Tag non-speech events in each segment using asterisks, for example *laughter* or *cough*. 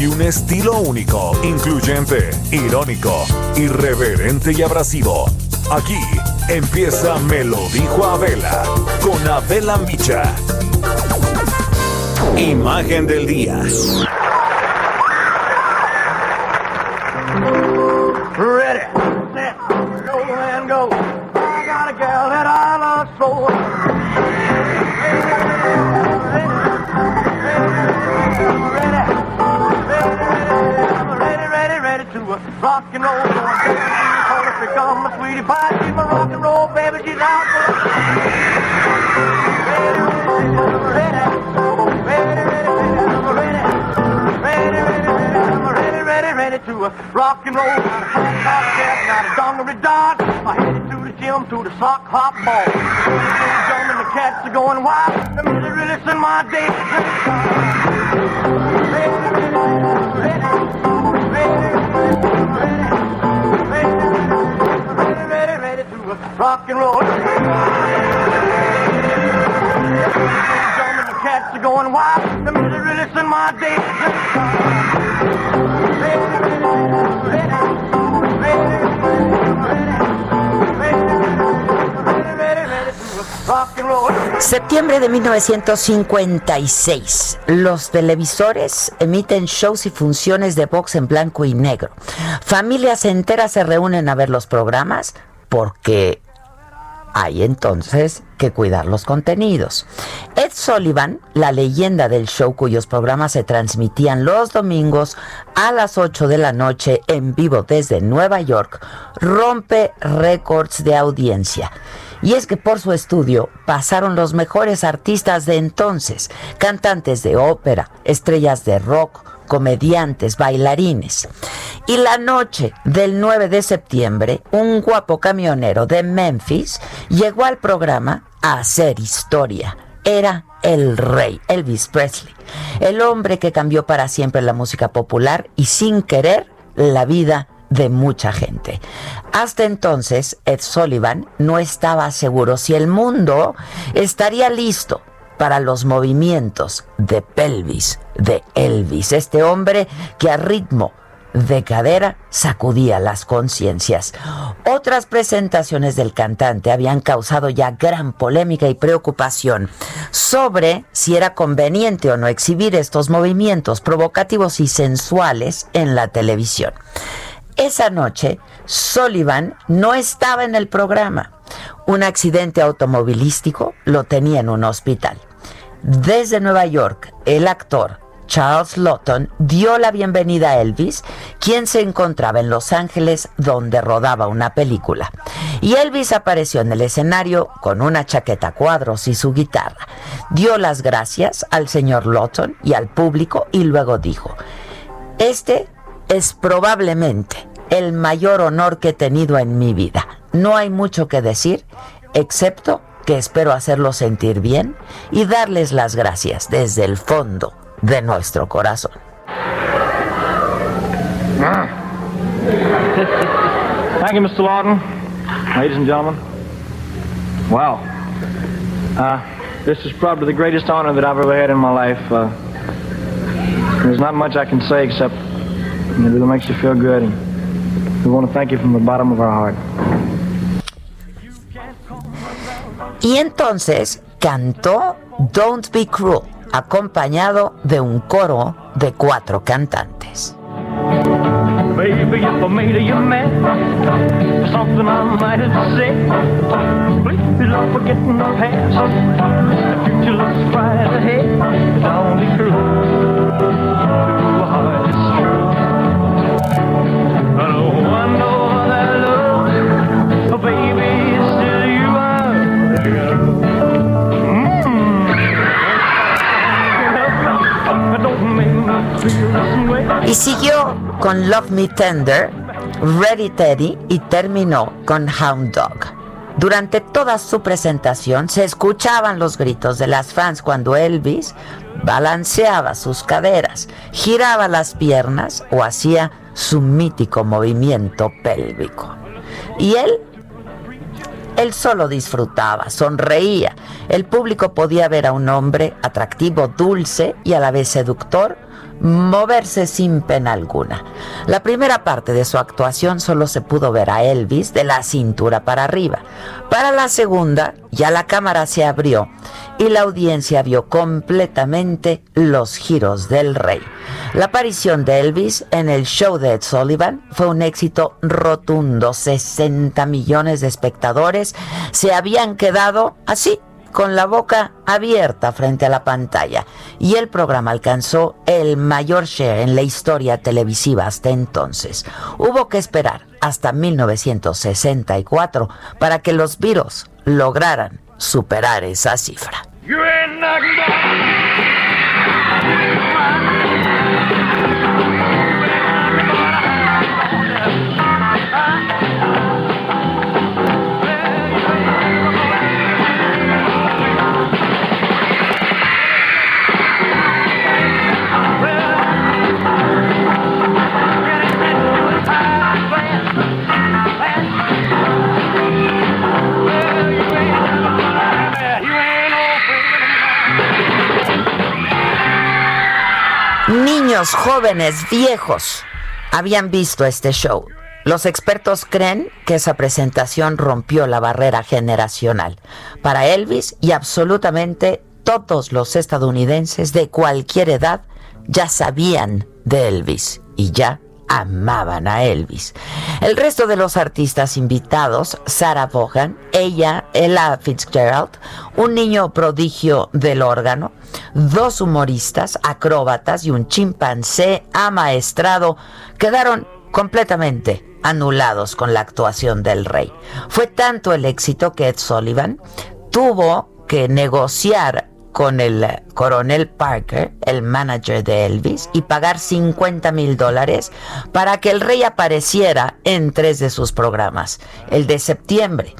Y un estilo único, incluyente, irónico, irreverente y abrasivo. Aquí empieza Me lo dijo Abela con Abela Micha. Imagen del día. Rock and roll. Hold us become a sweetie pie. She's my rock and roll baby. She's out for ready, ready, ready, ready, ready, ready, ready, ready, ready ready, ready, ready, ready, ready to rock and roll. Not a hat, not a cap, a dungaree dog. I'm headed to the gym to the sock hop ball. Jumping, the cats are going wild. I'm really, really in my day. Rock and roll. The cats are going wild. Really, really in my. Septiembre de 1956. Los televisores emiten shows y funciones de box en blanco y negro. Familias enteras se reúnen a ver los programas porque hay entonces que cuidar los contenidos. Ed Sullivan, la leyenda del show cuyos programas se transmitían los domingos a las 8 de la noche en vivo desde Nueva York, rompe récords de audiencia. Y es que por su estudio pasaron los mejores artistas de entonces, cantantes de ópera, estrellas de rock, comediantes, bailarines. Y la noche del 9 de septiembre, un guapo camionero de Memphis llegó al programa a hacer historia. Era el rey, Elvis Presley, el hombre que cambió para siempre la música popular y sin querer la vida de mucha gente. Hasta entonces, Ed Sullivan no estaba seguro si el mundo estaría listo para los movimientos de pelvis de Elvis, este hombre que a ritmo de cadera sacudía las conciencias. Otras presentaciones del cantante habían causado ya gran polémica y preocupación sobre si era conveniente o no exhibir estos movimientos provocativos y sensuales en la televisión. Esa noche, Sullivan no estaba en el programa. Un accidente automovilístico lo tenía en un hospital. Desde Nueva York, el actor Charles Lawton dio la bienvenida a Elvis, quien se encontraba en Los Ángeles donde rodaba una película. Y Elvis apareció en el escenario con una chaqueta cuadros y su guitarra. Dio las gracias al señor Lawton y al público y luego dijo, este es probablemente el mayor honor que he tenido en mi vida. No hay mucho que decir, excepto que espero hacerlos sentir bien y darles las gracias desde el fondo de nuestro corazón. *laughs* Thank you, Mr. Lawton. Ladies and gentlemen. Wow. Uh, this is probably the greatest honor that I've ever had in my life. Uh, there's not much I can say except it really makes you feel good. And we want to thank you from the bottom of our heart. Y entonces cantó Don't Be Cruel, acompañado de un coro de cuatro cantantes. Y siguió con Love Me Tender, Ready Teddy y terminó con Hound Dog. Durante toda su presentación se escuchaban los gritos de las fans cuando Elvis balanceaba sus caderas, giraba las piernas o hacía su mítico movimiento pélvico. Y él, él solo disfrutaba, sonreía. El público podía ver a un hombre atractivo, dulce y a la vez seductor moverse sin pena alguna. La primera parte de su actuación solo se pudo ver a Elvis de la cintura para arriba. Para la segunda, ya la cámara se abrió y la audiencia vio completamente los giros del rey. La aparición de Elvis en el show de Ed Sullivan fue un éxito rotundo. 60 millones de espectadores se habían quedado así con la boca abierta frente a la pantalla y el programa alcanzó el mayor share en la historia televisiva hasta entonces. Hubo que esperar hasta 1964 para que los virus lograran superar esa cifra. Niños, jóvenes, viejos habían visto este show. Los expertos creen que esa presentación rompió la barrera generacional para Elvis y absolutamente todos los estadounidenses de cualquier edad ya sabían de Elvis y ya amaban a Elvis. El resto de los artistas invitados, Sarah Vaughan, ella, Ella Fitzgerald, un niño prodigio del órgano, dos humoristas, acróbatas y un chimpancé amaestrado, quedaron completamente anulados con la actuación del rey. Fue tanto el éxito que Ed Sullivan tuvo que negociar con el coronel Parker, el manager de Elvis, y pagar 50 mil dólares para que el rey apareciera en tres de sus programas. El de septiembre,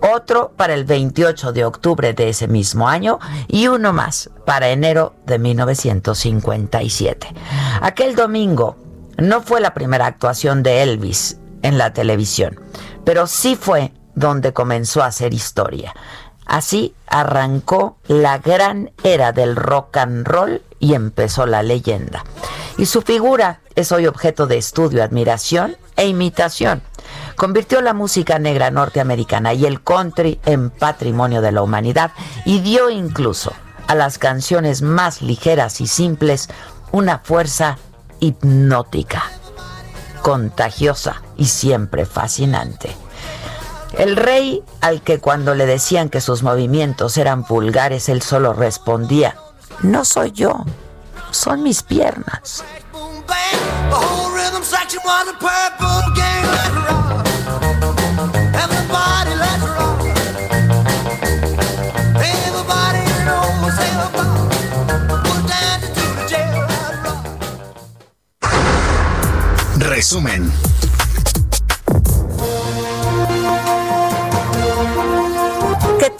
otro para el 28 de octubre de ese mismo año y uno más para enero de 1957. Aquel domingo no fue la primera actuación de Elvis en la televisión, pero sí fue donde comenzó a hacer historia. Así arrancó la gran era del rock and roll y empezó la leyenda. Y su figura es hoy objeto de estudio, admiración e imitación. Convirtió la música negra norteamericana y el country en patrimonio de la humanidad y dio incluso a las canciones más ligeras y simples una fuerza hipnótica, contagiosa y siempre fascinante. El rey, al que cuando le decían que sus movimientos eran vulgares, él solo respondía, no soy yo, son mis piernas. Resumen.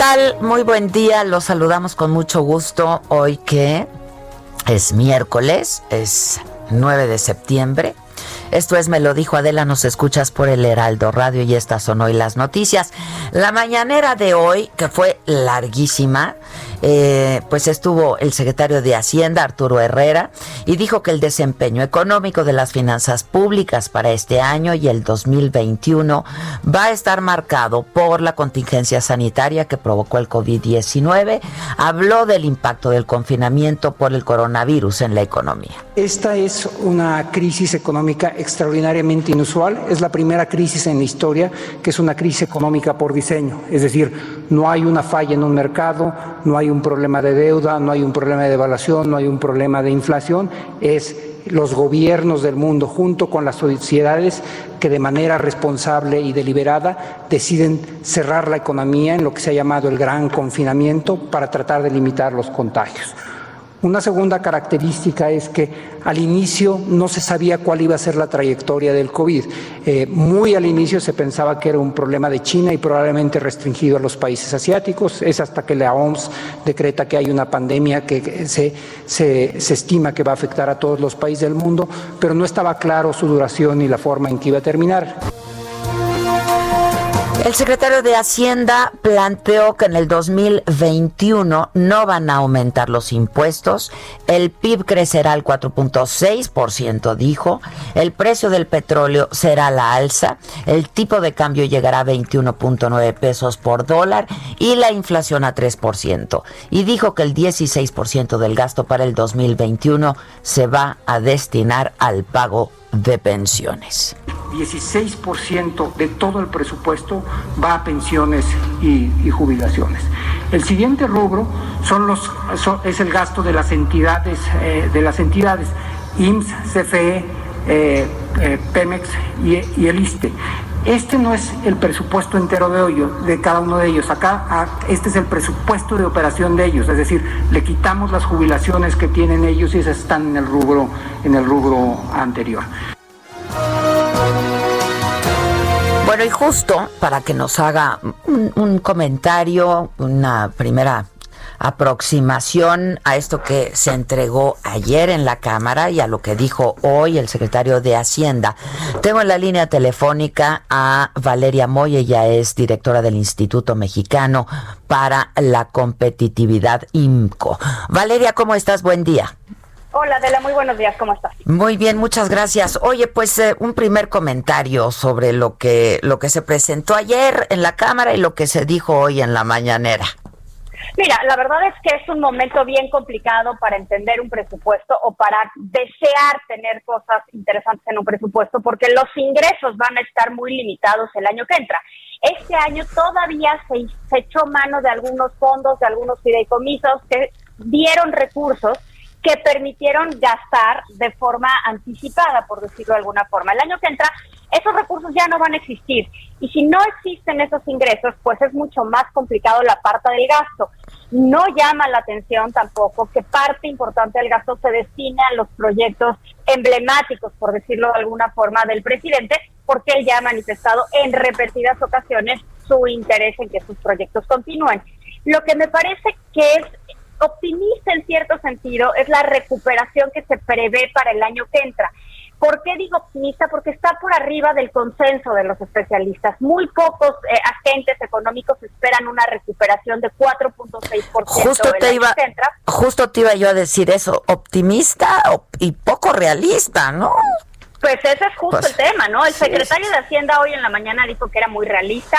Tal? Muy buen día, los saludamos con mucho gusto hoy que es miércoles, es 9 de septiembre. Esto es Me lo dijo Adela, nos escuchas por el Heraldo Radio y estas son hoy las noticias. La mañanera de hoy, que fue larguísima, eh, pues estuvo el secretario de Hacienda, Arturo Herrera, y dijo que el desempeño económico de las finanzas públicas para este año y el 2021 va a estar marcado por la contingencia sanitaria que provocó el COVID-19. Habló del impacto del confinamiento por el coronavirus en la economía. Esta es una crisis económica extraordinariamente inusual. Es la primera crisis en la historia que es una crisis económica por diseño. Es decir, no hay una falla en un mercado, no hay un problema de deuda, no hay un problema de devaluación, no hay un problema de inflación. Es los gobiernos del mundo junto con las sociedades que de manera responsable y deliberada deciden cerrar la economía en lo que se ha llamado el gran confinamiento para tratar de limitar los contagios. Una segunda característica es que al inicio no se sabía cuál iba a ser la trayectoria del COVID. Eh, muy al inicio se pensaba que era un problema de China y probablemente restringido a los países asiáticos. Es hasta que la OMS decreta que hay una pandemia que se, se, se estima que va a afectar a todos los países del mundo, pero no estaba claro su duración y la forma en que iba a terminar. El secretario de Hacienda planteó que en el 2021 no van a aumentar los impuestos, el PIB crecerá al 4.6%, dijo, el precio del petróleo será la alza, el tipo de cambio llegará a 21.9 pesos por dólar y la inflación a 3%. Y dijo que el 16% del gasto para el 2021 se va a destinar al pago de pensiones. 16% de todo el presupuesto va a pensiones y, jubilaciones. El siguiente rubro son los, es el gasto de las entidades, eh, de las entidades IMSS, CFE, eh, eh, Pemex y, y, el ISTE. Este no es el presupuesto entero de ellos, de cada uno de ellos. Acá, a, este es el presupuesto de operación de ellos. Es decir, le quitamos las jubilaciones que tienen ellos y esas están en el rubro, en el rubro anterior. Bueno, y justo para que nos haga un, un, comentario, una primera aproximación a esto que se entregó ayer en la Cámara y a lo que dijo hoy el secretario de Hacienda. Tengo en la línea telefónica a Valeria Moy, ella es directora del Instituto Mexicano para la Competitividad IMCO. Valeria, ¿cómo estás? Buen día. Hola, Adela, muy buenos días, ¿cómo estás? Muy bien, muchas gracias. Oye, pues eh, un primer comentario sobre lo que lo que se presentó ayer en la Cámara y lo que se dijo hoy en la mañanera. Mira, la verdad es que es un momento bien complicado para entender un presupuesto o para desear tener cosas interesantes en un presupuesto porque los ingresos van a estar muy limitados el año que entra. Este año todavía se, se echó mano de algunos fondos, de algunos fideicomisos que dieron recursos que permitieron gastar de forma anticipada, por decirlo de alguna forma. El año que entra, esos recursos ya no van a existir. Y si no existen esos ingresos, pues es mucho más complicado la parte del gasto. No llama la atención tampoco que parte importante del gasto se destine a los proyectos emblemáticos, por decirlo de alguna forma, del presidente, porque él ya ha manifestado en repetidas ocasiones su interés en que sus proyectos continúen. Lo que me parece que es optimista en cierto sentido es la recuperación que se prevé para el año que entra. ¿Por qué digo optimista? Porque está por arriba del consenso de los especialistas. Muy pocos eh, agentes económicos esperan una recuperación de 4.6% justo te iba. Justo te iba yo a decir eso, optimista y poco realista, ¿no? Pues ese es justo pues, el tema, ¿no? El secretario de Hacienda hoy en la mañana dijo que era muy realista.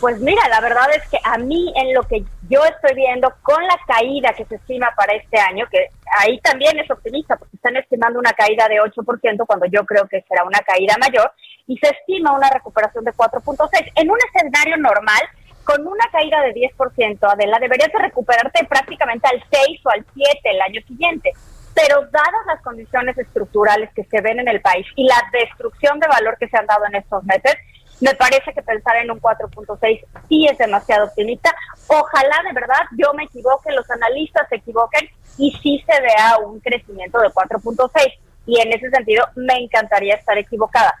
Pues mira, la verdad es que a mí en lo que yo estoy viendo con la caída que se estima para este año, que ahí también es optimista, porque están estimando una caída de 8% cuando yo creo que será una caída mayor, y se estima una recuperación de 4.6. En un escenario normal, con una caída de 10%, Adela, deberías de recuperarte prácticamente al 6 o al 7 el año siguiente pero dadas las condiciones estructurales que se ven en el país y la destrucción de valor que se han dado en estos meses, me parece que pensar en un 4.6 sí es demasiado optimista. Ojalá de verdad yo me equivoque, los analistas se equivoquen y sí se vea un crecimiento de 4.6. Y en ese sentido me encantaría estar equivocada.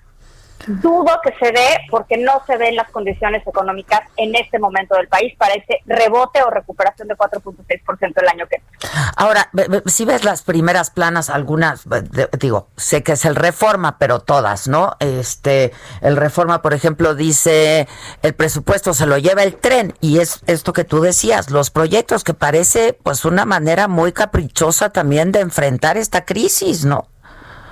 Dudo que se dé porque no se ven las condiciones económicas en este momento del país para ese rebote o recuperación de 4.6% el año que Ahora, si ves las primeras planas, algunas, digo, sé que es el Reforma, pero todas, ¿no? Este, el Reforma, por ejemplo, dice el presupuesto se lo lleva el tren y es esto que tú decías, los proyectos que parece pues una manera muy caprichosa también de enfrentar esta crisis, ¿no?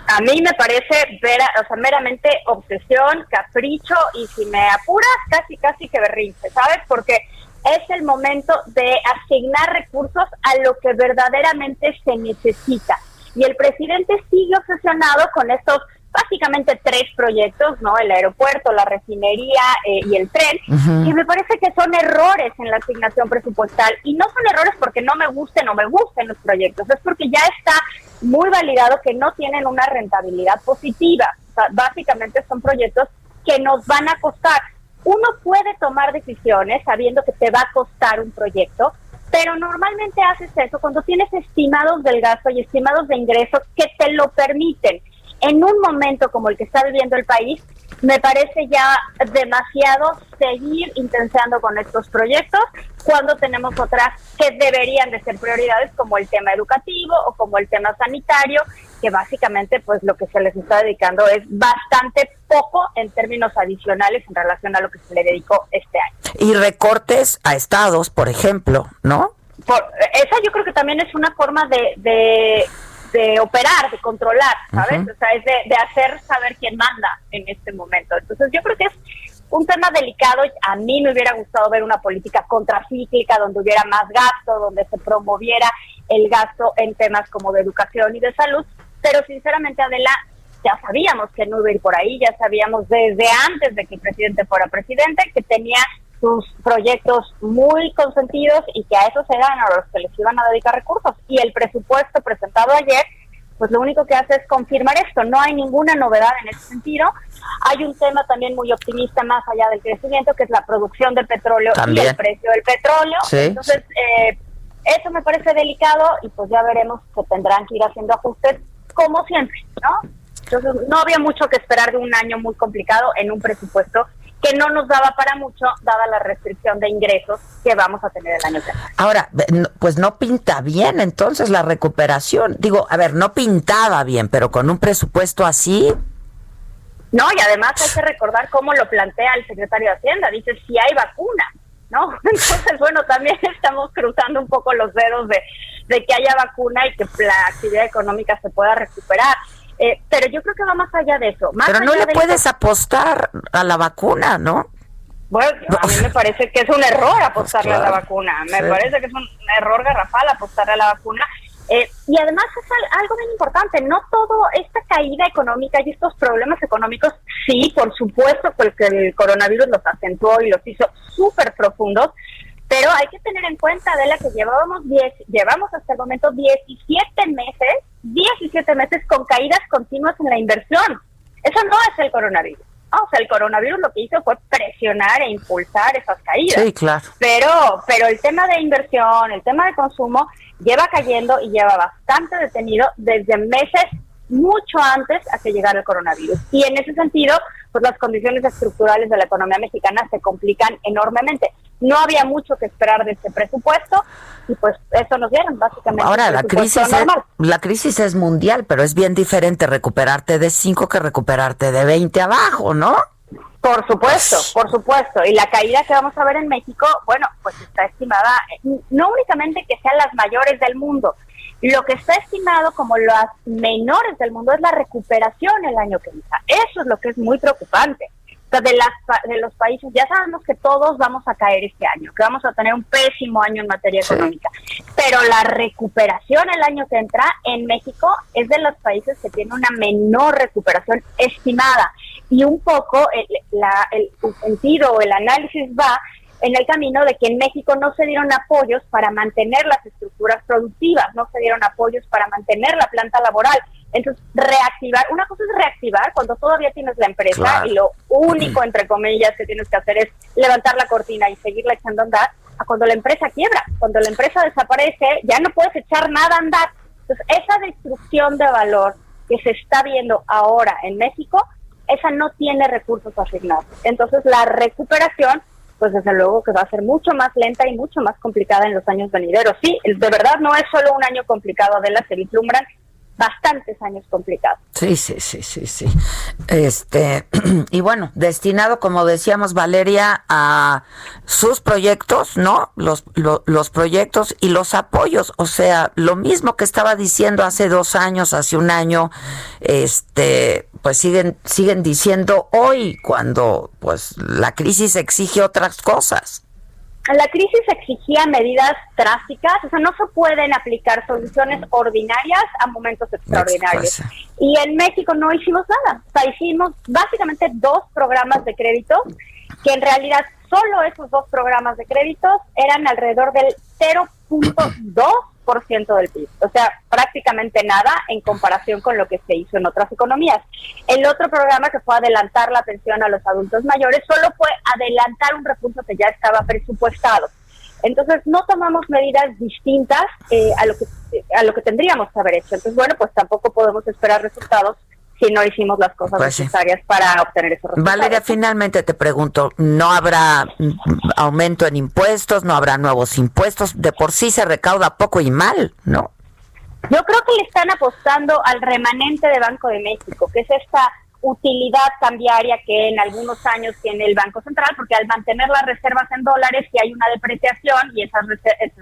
A mí me parece ver, o sea, meramente obsesión, capricho y si me apuras, casi, casi que berrinche, ¿sabes? Porque es el momento de asignar recursos a lo que verdaderamente se necesita. Y el presidente sigue obsesionado con estos básicamente tres proyectos, ¿no? El aeropuerto, la refinería eh, y el tren, uh -huh. y me parece que son errores en la asignación presupuestal. Y no son errores porque no me gusten o me gusten los proyectos, es porque ya está muy validado que no tienen una rentabilidad positiva. Básicamente son proyectos que nos van a costar. Uno puede tomar decisiones sabiendo que te va a costar un proyecto, Pero normalmente haces eso cuando tienes estimados del gasto y estimados de ingresos que te lo permiten. En un momento como el que está viviendo el país, me parece ya demasiado seguir intensiando con estos proyectos cuando tenemos otras que deberían de ser prioridades como el tema educativo o como el tema sanitario, que básicamente pues lo que se les está dedicando es bastante poco en términos adicionales en relación a lo que se le dedicó este año. Y recortes a estados, por ejemplo, ¿no? Por, esa yo creo que también es una forma de, de de operar, de controlar, ¿sabes? O sea, es de, hacer saber quién manda en este momento. Entonces, yo creo que es un tema delicado. A mí me hubiera gustado ver una política contracíclica donde hubiera más gasto, donde se promoviera el gasto en temas como de educación y de salud. Pero sinceramente, Adela, ya sabíamos que no iba a ir por ahí, ya sabíamos desde antes de que el presidente fuera presidente que tenía sus proyectos muy consentidos y que a esos eran a los que les iban a dedicar recursos. Y el presupuesto presentado ayer, pues lo único que hace es confirmar esto. No hay ninguna novedad en ese sentido. Hay un tema también muy optimista más allá del crecimiento, que es la producción de petróleo y el precio del petróleo. Entonces, eh, eso me parece delicado y pues ya veremos que tendrán que ir haciendo ajustes como siempre, ¿no? Entonces, no había mucho que esperar de un año muy complicado en un presupuesto que no nos daba para mucho, dada la restricción de ingresos que vamos a tener el año que viene. Ahora, pues no pinta bien entonces la recuperación. Digo, a ver, no pintaba bien, pero con un presupuesto así. No, y además hay que recordar cómo lo plantea el secretario de Hacienda. Dice, si hay vacuna, ¿no? *laughs* Entonces, bueno, también *laughs* estamos cruzando un poco los dedos de, de que haya vacuna y que la actividad económica se pueda recuperar. Eh, pero yo creo que va más allá de eso. pero no le puedes apostar a la vacuna, ¿no? Bueno, a mí me parece que es un error apostarle a la vacuna. Me parece que es un error garrafal apostarle a la vacuna. Eh, y además es algo bien importante, no todo esta caída económica y estos problemas económicos, sí, por supuesto, porque el coronavirus los acentuó y los hizo súper profundos, pero hay que tener en cuenta, de la que llevábamos 10, llevamos hasta el momento 17 meses 17 meses con caídas continuas en la inversión. Eso no es el coronavirus. O sea, el coronavirus lo que hizo fue presionar e impulsar esas caídas. Sí, claro. Pero, pero el tema de inversión, el tema de consumo, lleva cayendo y lleva bastante detenido desde meses mucho antes a que llegara el coronavirus. Y en ese sentido, pues las condiciones estructurales de la economía mexicana se complican enormemente. No había mucho que esperar de este presupuesto y pues eso nos dieron básicamente. Ahora, la crisis, es, la crisis es mundial, pero es bien diferente recuperarte de 5 que recuperarte de 20 abajo, ¿no? Por supuesto, por supuesto. Y la caída que vamos a ver en México, bueno, pues está estimada, no únicamente que sean las mayores del mundo, lo que está estimado como las menores del mundo es la recuperación el año que viene. Eso es lo que es muy preocupante. De, las, de los países, ya sabemos que todos vamos a caer este año, que vamos a tener un pésimo año en materia económica, pero la recuperación el año que entra en México es de los países que tiene una menor recuperación estimada. Y un poco el, la, el sentido o el análisis va en el camino de que en México no se dieron apoyos para mantener las estructuras productivas, no se dieron apoyos para mantener la planta laboral. Entonces, reactivar, una cosa es reactivar cuando todavía tienes la empresa y lo único, entre comillas, que tienes que hacer es levantar la cortina y seguirla echando a andar, a cuando la empresa quiebra, cuando la empresa desaparece, ya no puedes echar nada a andar. Entonces, esa destrucción de valor que se está viendo ahora en México, esa no tiene recursos asignados. Entonces, la recuperación pues desde luego que va a ser mucho más lenta y mucho más complicada en los años venideros. Sí, de verdad no es solo un año complicado, de la se vislumbran bastantes años complicados. Sí, sí, sí, sí, sí. Este, *clears throat* y bueno, destinado, como decíamos Valeria, a sus proyectos, ¿no? Los, los proyectos y los apoyos. O sea, lo mismo que estaba diciendo hace dos años, hace un año, este, pues siguen, siguen diciendo hoy, cuando pues la crisis exige otras cosas la crisis exigía medidas drásticas, o sea, no se pueden aplicar soluciones ordinarias a momentos extraordinarios. Y en México no hicimos nada, o sea, hicimos básicamente dos programas de crédito, que en realidad solo esos dos programas de créditos eran alrededor del 0.2 ciento del PIB, o sea, prácticamente nada en comparación con lo que se hizo en otras economías. El otro programa que fue adelantar la pensión a los adultos mayores solo fue adelantar un recurso que ya estaba presupuestado. Entonces no tomamos medidas distintas eh, a lo que a lo que tendríamos que haber hecho. Entonces bueno, pues tampoco podemos esperar resultados si no hicimos las cosas Pues sí. necesarias para obtener esos resultados. Valeria, finalmente te pregunto, ¿no habrá mm, aumento en impuestos? ¿No habrá nuevos impuestos? De por sí se recauda poco y mal, ¿no? Yo creo que le están apostando al remanente de Banco de México, que es esta utilidad cambiaria que en algunos años tiene el Banco Central, porque al mantener las reservas en dólares, si hay una depreciación y esas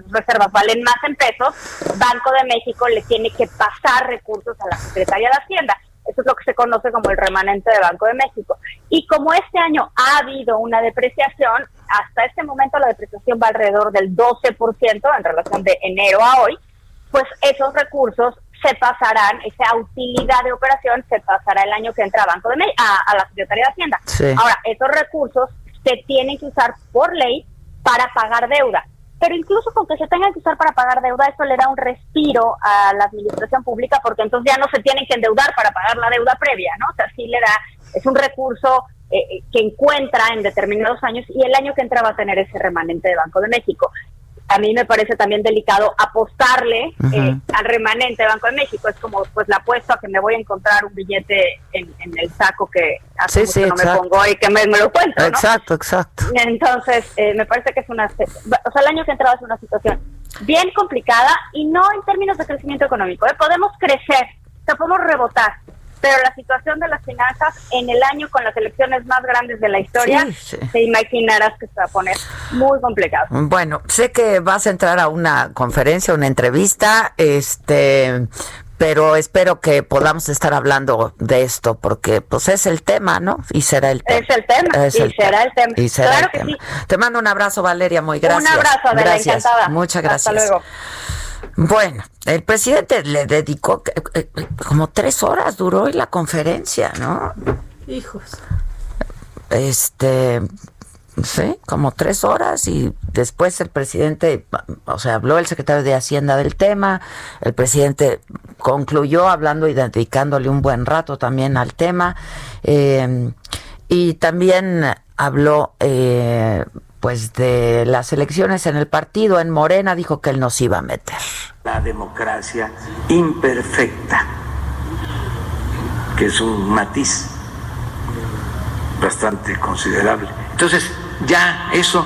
reservas valen más en pesos, Banco de México le tiene que pasar recursos a la Secretaría de Hacienda. Eso es lo que se conoce como el remanente de Banco de México. Y como este año ha habido una depreciación, hasta este momento la depreciación va alrededor del 12% en relación de enero a hoy, pues esos recursos se pasarán, esa utilidad de operación se pasará el año que entra a Banco de Me- a, a la Secretaría de Hacienda. Sí. Ahora, esos recursos se tienen que usar por ley para pagar deuda. Pero incluso con que se tengan que usar para pagar deuda, eso le da un respiro a la administración pública porque entonces ya no se tienen que endeudar para pagar la deuda previa, ¿no? O sea, sí le da, es un recurso eh, eh, que encuentra en determinados años y el año que entra va a tener ese remanente de Banco de México a mí me parece también delicado apostarle eh, al remanente de Banco de México. Es como pues la apuesto a que me voy a encontrar un billete en, en el saco que hace Sí, mucho sí, no me pongo y que me, me lo cuento, ¿no? Exacto, exacto. Entonces, eh, me parece que es una... O sea, el año que entraba es una situación bien complicada y no en términos de crecimiento económico. ¿eh? Podemos crecer, o sea, podemos rebotar, pero la situación de las finanzas en el año con las elecciones más grandes de la historia, Sí, sí. te imaginarás que se va a poner muy complicado. Bueno, sé que vas a entrar a una conferencia, una entrevista, este, pero espero que podamos estar hablando de esto porque pues es el tema, ¿no? Y será el tema. Es el tema, Es y será el tema. Y será Claro el que sí. Te mando un abrazo, Valeria, muy gracias. Un abrazo, Adela, gracias. encantada. Muchas gracias. Hasta luego. Bueno, el presidente le dedicó eh, eh, como tres horas duró la conferencia, ¿no? Hijos. Este, sí, como tres horas y después el presidente, o sea, habló el secretario de Hacienda del tema, el presidente concluyó hablando y dedicándole un buen rato también al tema eh, y también habló eh, pues de las elecciones en el partido, en Morena dijo que él nos iba a meter. La democracia imperfecta, que es un matiz bastante considerable. Entonces, ya eso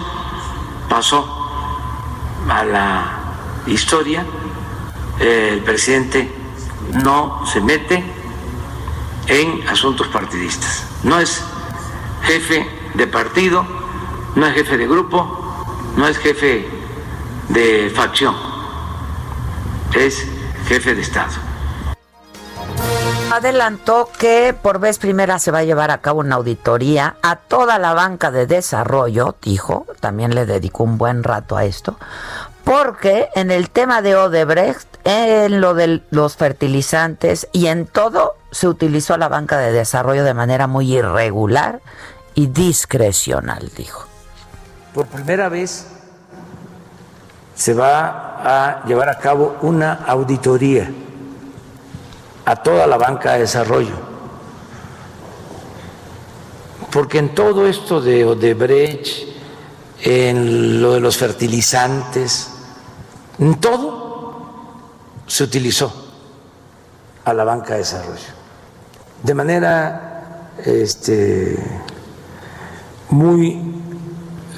pasó a la historia. El presidente no se mete en asuntos partidistas. No es jefe de partido, no es jefe de grupo, no es jefe de facción, es jefe de Estado. Adelantó que por vez primera se va a llevar a cabo una auditoría a toda la banca de desarrollo, dijo, también le dedicó un buen rato a esto, porque en el tema de Odebrecht, en lo de los fertilizantes y en todo se utilizó la banca de desarrollo de manera muy irregular y discrecional, dijo. Por primera vez se va a llevar a cabo una auditoría a toda la banca de desarrollo. Porque en todo esto de Odebrecht, en lo de los fertilizantes, en todo se utilizó a la banca de desarrollo. De manera este, muy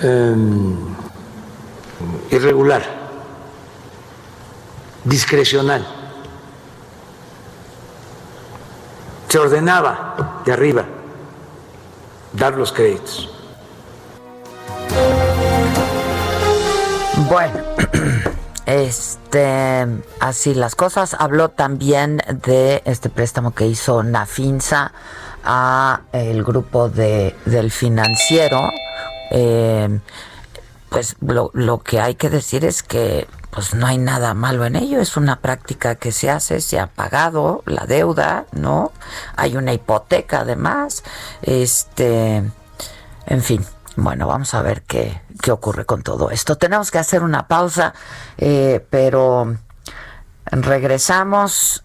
eh, irregular, discrecional. Se ordenaba de arriba dar los créditos. Bueno, *clears throat* este, así las cosas. Habló también de este préstamo que hizo Nafinsa a el grupo de, del financiero. Eh, pues lo, que hay que decir es que pues no hay nada malo en ello, es una práctica que se hace, se ha pagado la deuda, ¿no? Hay una hipoteca además, este, en fin, bueno, vamos a ver qué, qué ocurre con todo esto. Tenemos que hacer una pausa, eh, pero regresamos.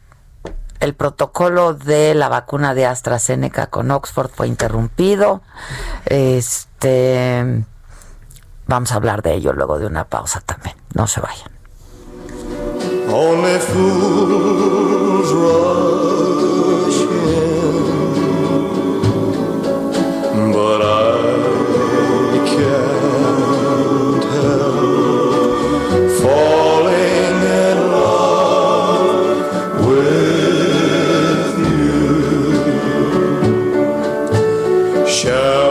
El protocolo de la vacuna de AstraZeneca con Oxford fue interrumpido. Este Vamos a hablar de ello luego de una pausa también. No se vayan. Only fools rush in, but I can't help falling in love with you. Shall ¿Cómo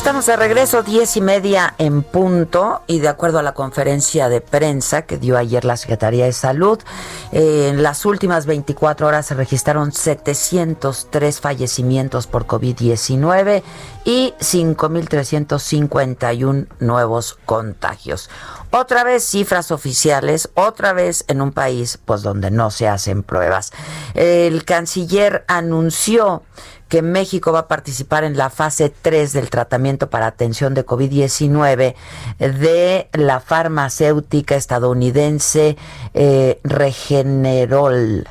Estamos de regreso, diez y media en punto, y de acuerdo a la conferencia de prensa que dio ayer la Secretaría de Salud, eh, en las últimas 24 horas se registraron 703 fallecimientos por COVID-19 y 5.351 nuevos contagios. Otra vez cifras oficiales, otra vez en un país pues donde no se hacen pruebas. El canciller anunció que México va a participar en la fase 3 del tratamiento para atención de COVID-19 de la farmacéutica estadounidense eh, Regenerol.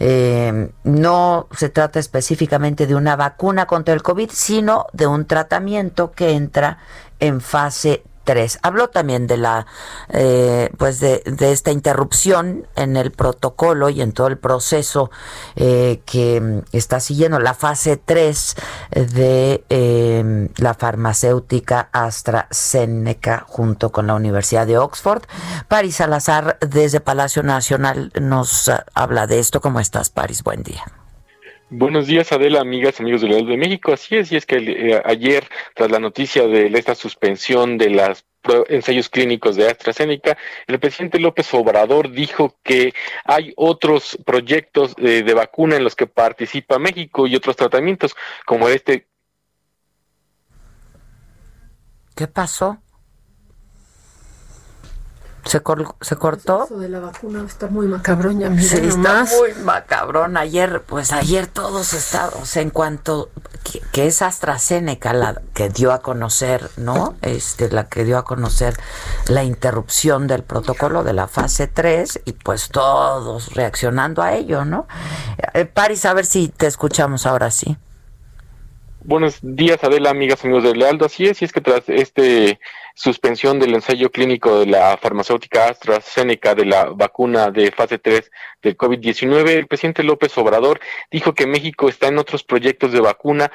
Eh, no se trata específicamente de una vacuna contra el COVID, sino de un tratamiento que entra en fase 3. Habló también de la, eh, pues de, de, esta interrupción en el protocolo y en todo el proceso eh, que está siguiendo la fase 3 de eh, la farmacéutica AstraZeneca junto con la Universidad de Oxford. Paris Salazar desde Palacio Nacional nos uh, habla de esto. ¿Cómo estás, Paris? Buen día. Buenos días, Adela, amigas, amigos del Real de México. Así es, y es que eh, ayer, tras la noticia de esta suspensión de las ensayos clínicos de AstraZeneca, el presidente López Obrador dijo que hay otros proyectos eh, de vacuna en los que participa México y otros tratamientos, como este. ¿Qué pasó? Se, cor se cortó. Eso de la vacuna está muy macabrón, ya mira sí, nomás. está muy macabrón. Ayer, pues ayer todos estados, en cuanto que, que, es AstraZeneca la que dio a conocer, ¿no? Este, la que dio a conocer la interrupción del protocolo de la fase 3 y pues todos reaccionando a ello, ¿no? Eh, Paris, a ver si te escuchamos ahora sí. Buenos días, Adela, amigas, amigos de Lealdo. Así es, y es que tras este suspensión del ensayo clínico de la farmacéutica AstraZeneca de la vacuna de fase 3 del COVID-19, el presidente López Obrador dijo que México está en otros proyectos de vacuna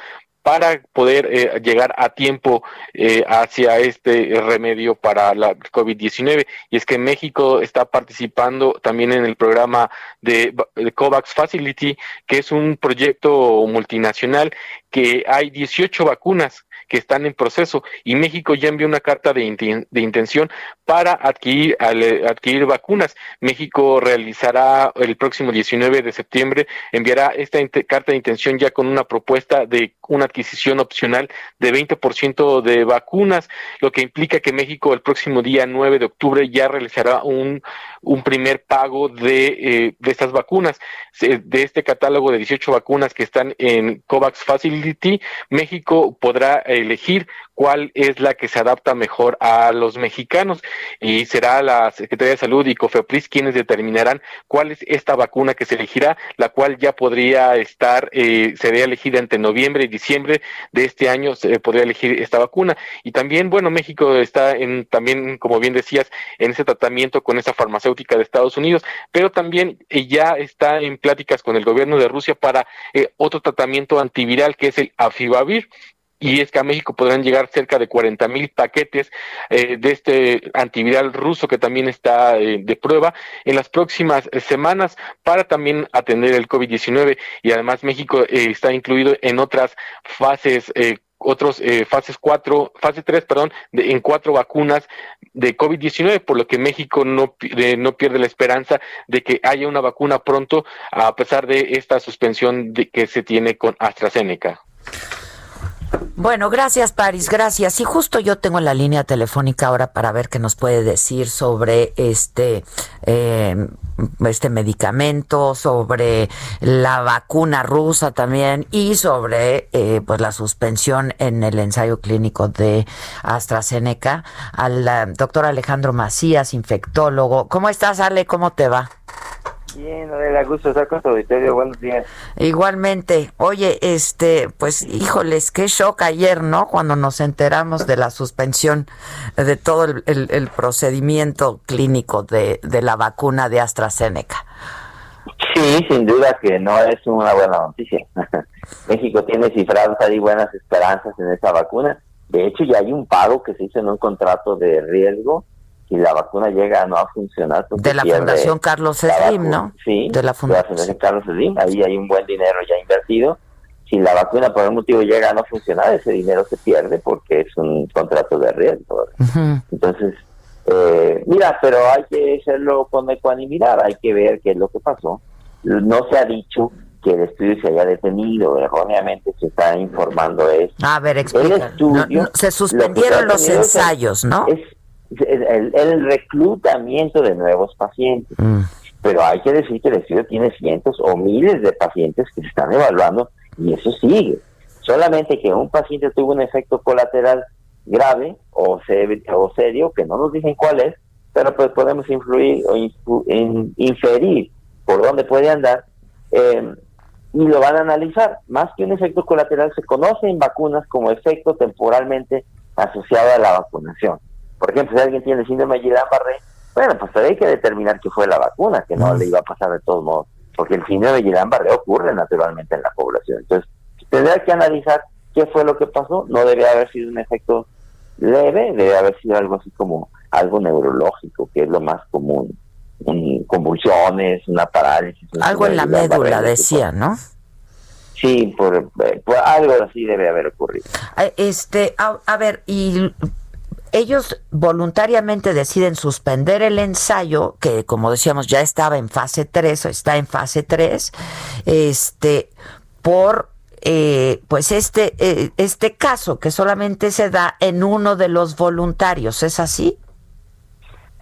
para poder eh, llegar a tiempo eh, hacia este remedio para la COVID-19. Y es que México está participando también en el programa de, de, COVAX Facility, que es un proyecto multinacional que hay 18 vacunas que están en proceso y México ya envió una carta de, de intención para adquirir, al, adquirir vacunas. México realizará el próximo 19 de septiembre, enviará esta carta de intención ya con una propuesta de una adquisición opcional de 20% de vacunas, lo que implica que México el próximo día 9 de octubre ya realizará un, un primer pago de, eh, de estas vacunas. De este catálogo de 18 vacunas que están en COVAX Facility, México podrá elegir cuál es la que se adapta mejor a los mexicanos y será la Secretaría de Salud y COFEPRIS quienes determinarán cuál es esta vacuna que se elegirá, la cual ya podría estar, eh, sería elegida entre noviembre y diciembre de este año, se podría elegir esta vacuna. Y también, bueno, México está en, también, como bien decías, en ese tratamiento con esa farmacéutica de Estados Unidos, pero también eh, ya está en pláticas con el gobierno de Rusia para eh, otro tratamiento antiviral que es el Afibavir, y es que a México podrán llegar cerca de 40 mil paquetes eh, de este antiviral ruso que también está eh, de prueba en las próximas semanas para también atender el COVID-19 y además México eh, está incluido en otras fases otros eh, fases 4, fase 3, perdón, de, en cuatro vacunas de COVID-19, por lo que México no, no pierde la esperanza de que haya una vacuna pronto, a pesar de esta suspensión de, que se tiene con AstraZeneca. Bueno, gracias Paris, gracias. Y justo yo tengo la línea telefónica ahora para ver qué nos puede decir sobre este eh, este medicamento, sobre la vacuna rusa también y sobre eh, pues la suspensión en el ensayo clínico de AstraZeneca al doctor Alejandro Macías, infectólogo. ¿Cómo estás, Ale? ¿Cómo te va? Bien, Adela, gusto estar con tu auditorio. Buenos días. Igualmente. Oye, este, pues, híjoles, qué shock ayer, ¿no? Cuando nos enteramos de la suspensión de todo el, procedimiento clínico de, de la vacuna de AstraZeneca. Sí, sin duda que no es una buena noticia. *laughs* México tiene cifradas ahí buenas esperanzas en esa vacuna. De hecho, ya hay un pago que se hizo en un contrato de riesgo si la vacuna llega a no funcionar. Pues de la Fundación Carlos Slim, ¿no? Sí, de la, Fundación Carlos Slim, ahí hay un buen dinero ya invertido. Si la vacuna por algún motivo llega a no funcionar, ese dinero se pierde porque es un contrato de riesgo. Entonces, eh, mira, pero hay que hacerlo con ecuanimidad, hay que ver qué es lo que pasó. No se ha dicho que el estudio se haya detenido, erróneamente se está informando eso. A ver, explica. se suspendieron los ensayos, ¿no? El, reclutamiento de nuevos pacientes. Mm. Pero hay que decir que el estudio tiene cientos o miles de pacientes que se están evaluando y eso sigue. Solamente que un paciente tuvo un efecto colateral grave o, o serio, que no nos dicen cuál es, pero pues podemos influir o inferir por dónde puede andar eh, y lo van a analizar. Más que un efecto colateral, se conoce en vacunas como efecto temporalmente asociado a la vacunación. Por ejemplo, si alguien tiene síndrome de Guillain-Barré, bueno, pues hay que determinar que fue la vacuna, que no le iba a pasar de todos modos, porque el síndrome de Guillain-Barré ocurre naturalmente en la población. Entonces, tendría que analizar qué fue lo que pasó. No debe haber sido un efecto leve, debe haber sido algo así como algo neurológico, que es lo más común. convulsiones, una parálisis. algo en la médula, decía, ¿no? Sí, por, por, algo así debe haber ocurrido. Este, a, a ver, y ellos voluntariamente deciden suspender el ensayo, que como decíamos ya estaba en fase 3 o está en fase 3, este, por eh, pues este, eh, este caso que solamente se da en uno de los voluntarios, ¿es así?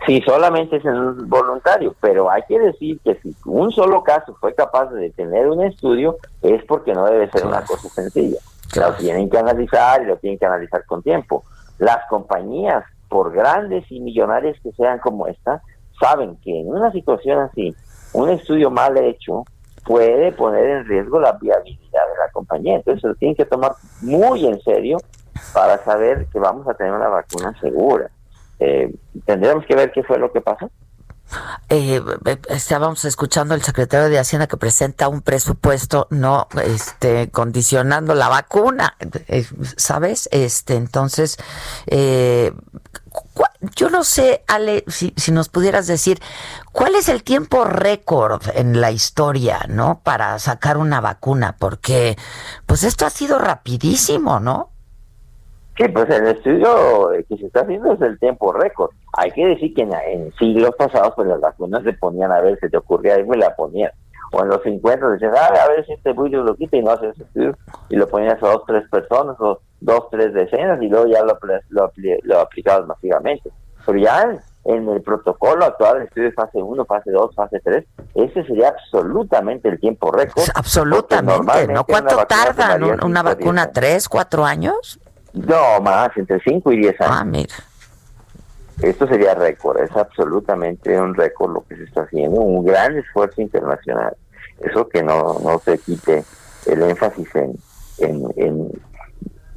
Sí, solamente es en un voluntario, pero hay que decir que si un solo caso fue capaz de detener un estudio, es porque no debe ser una cosa sencilla. Lo tienen que analizar y lo tienen que analizar con tiempo. Las compañías, por grandes y millonarias que sean como esta, saben que en una situación así, un estudio mal hecho puede poner en riesgo la viabilidad de la compañía. Entonces lo tienen que tomar muy en serio para saber que vamos a tener una vacuna segura. Eh, tendremos que ver qué fue lo que pasó. Eh, eh, estábamos escuchando al secretario de Hacienda que presenta un presupuesto no este condicionando la vacuna eh, sabes este entonces eh, yo no sé Ale si, si nos pudieras decir cuál es el tiempo récord en la historia no para sacar una vacuna porque pues esto ha sido rapidísimo no Sí, pues el estudio que se está haciendo es el tiempo récord. Hay que decir que en, siglos pasados, pues las vacunas se ponían a ver, si te ocurría algo y la ponían. O en los 50 decían, ah, a ver si este virus lo quita y no haces estudio. Y lo ponías a dos, tres personas o dos, tres decenas y luego ya lo, lo, lo aplicabas masivamente. Pero ya en, el protocolo actual, el estudio de fase 1, fase 2, fase 3, ese sería absolutamente el tiempo récord. Absolutamente, ¿no? ¿Cuánto tarda una vacuna? ¿Tres, cuatro años? No, más, entre 5 y 10 años. Ah, mira. Esto sería récord, es absolutamente un récord lo que se está haciendo, un gran esfuerzo internacional. Eso que no, no se quite el énfasis en, en,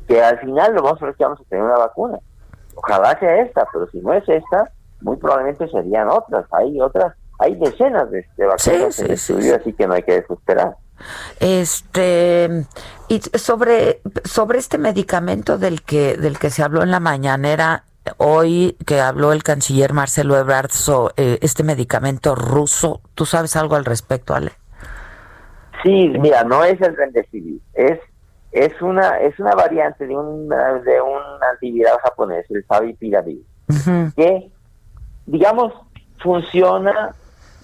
que al final lo vamos a ver que vamos a tener una vacuna. Ojalá sea esta, pero si no es esta, muy probablemente serían otras. Hay otras, hay decenas de, vacunas en estudio, así que no hay que desesperar. Este y sobre sobre este medicamento del que del que se habló en la mañanera hoy que habló el canciller Marcelo Ebrard sobre eh, este medicamento ruso, ¿tú sabes algo al respecto, Ale? Sí, mira, no es el Remdesivir, es es una es una variante de un de un antiviral japonés, el favipiravir, que digamos funciona,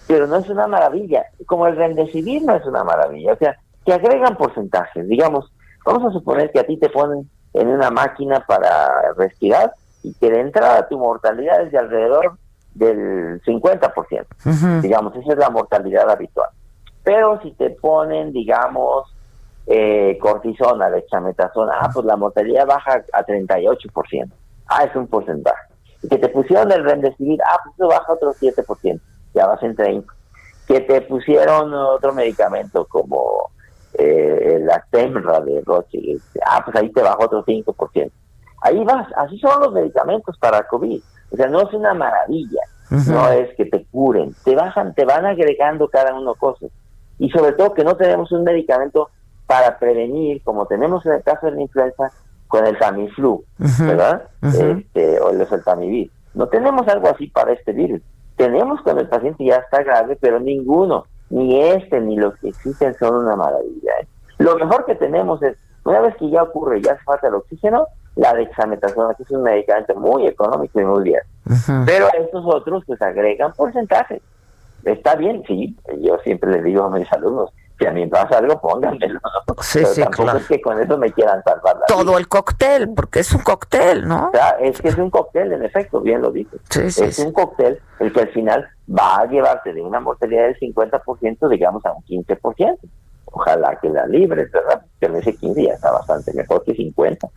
pero no es una maravilla, como el remdesivir no es una maravilla, o sea, que agregan porcentajes, digamos, vamos a suponer que a ti te ponen en una máquina para respirar y que de entrada tu mortalidad es de alrededor del 50%, digamos, esa es la mortalidad habitual. Pero si te ponen, digamos, eh, cortisona, dexametasona, ah, pues la mortalidad baja a 38%. Ah, es un porcentaje. Y que te pusieron el remdesivir, ah, pues eso baja otro 7%, ya vas en 30. Que te pusieron otro medicamento como eh, la Temra de Roche, ah, pues ahí te baja otro 5%. Ahí vas, así son los medicamentos para COVID. O sea, no es una maravilla, no es que te curen, te bajan, te van agregando cada uno cosas. Y sobre todo que no tenemos un medicamento para prevenir, como tenemos en el caso de la influenza, con el Tamiflu, ¿verdad? este, o el Tamivir. No tenemos algo así para este virus. Tenemos cuando el paciente ya está grave, pero ninguno, ni este ni los que existen son una maravilla. ¿eh? Lo mejor que tenemos es, una vez que ya ocurre, ya hace falta el oxígeno, la dexametasona, que es un medicamento muy económico y muy bien. Pero estos otros pues agregan porcentajes. Está bien, sí, yo siempre le digo a mis alumnos, si a mí pasa algo, pónganmelo. Sí, sí, claro. es que con eso me quieran salvar la Todo el cóctel, porque es un cóctel, ¿no? O sea, es que es un cóctel, en efecto, bien lo dices. Sí, sí, es un cóctel el que al final va a llevarte de una mortalidad del 50%, digamos, a un 15%. Ojalá que la libres, ¿verdad? En ese 15 ya está bastante mejor que 50.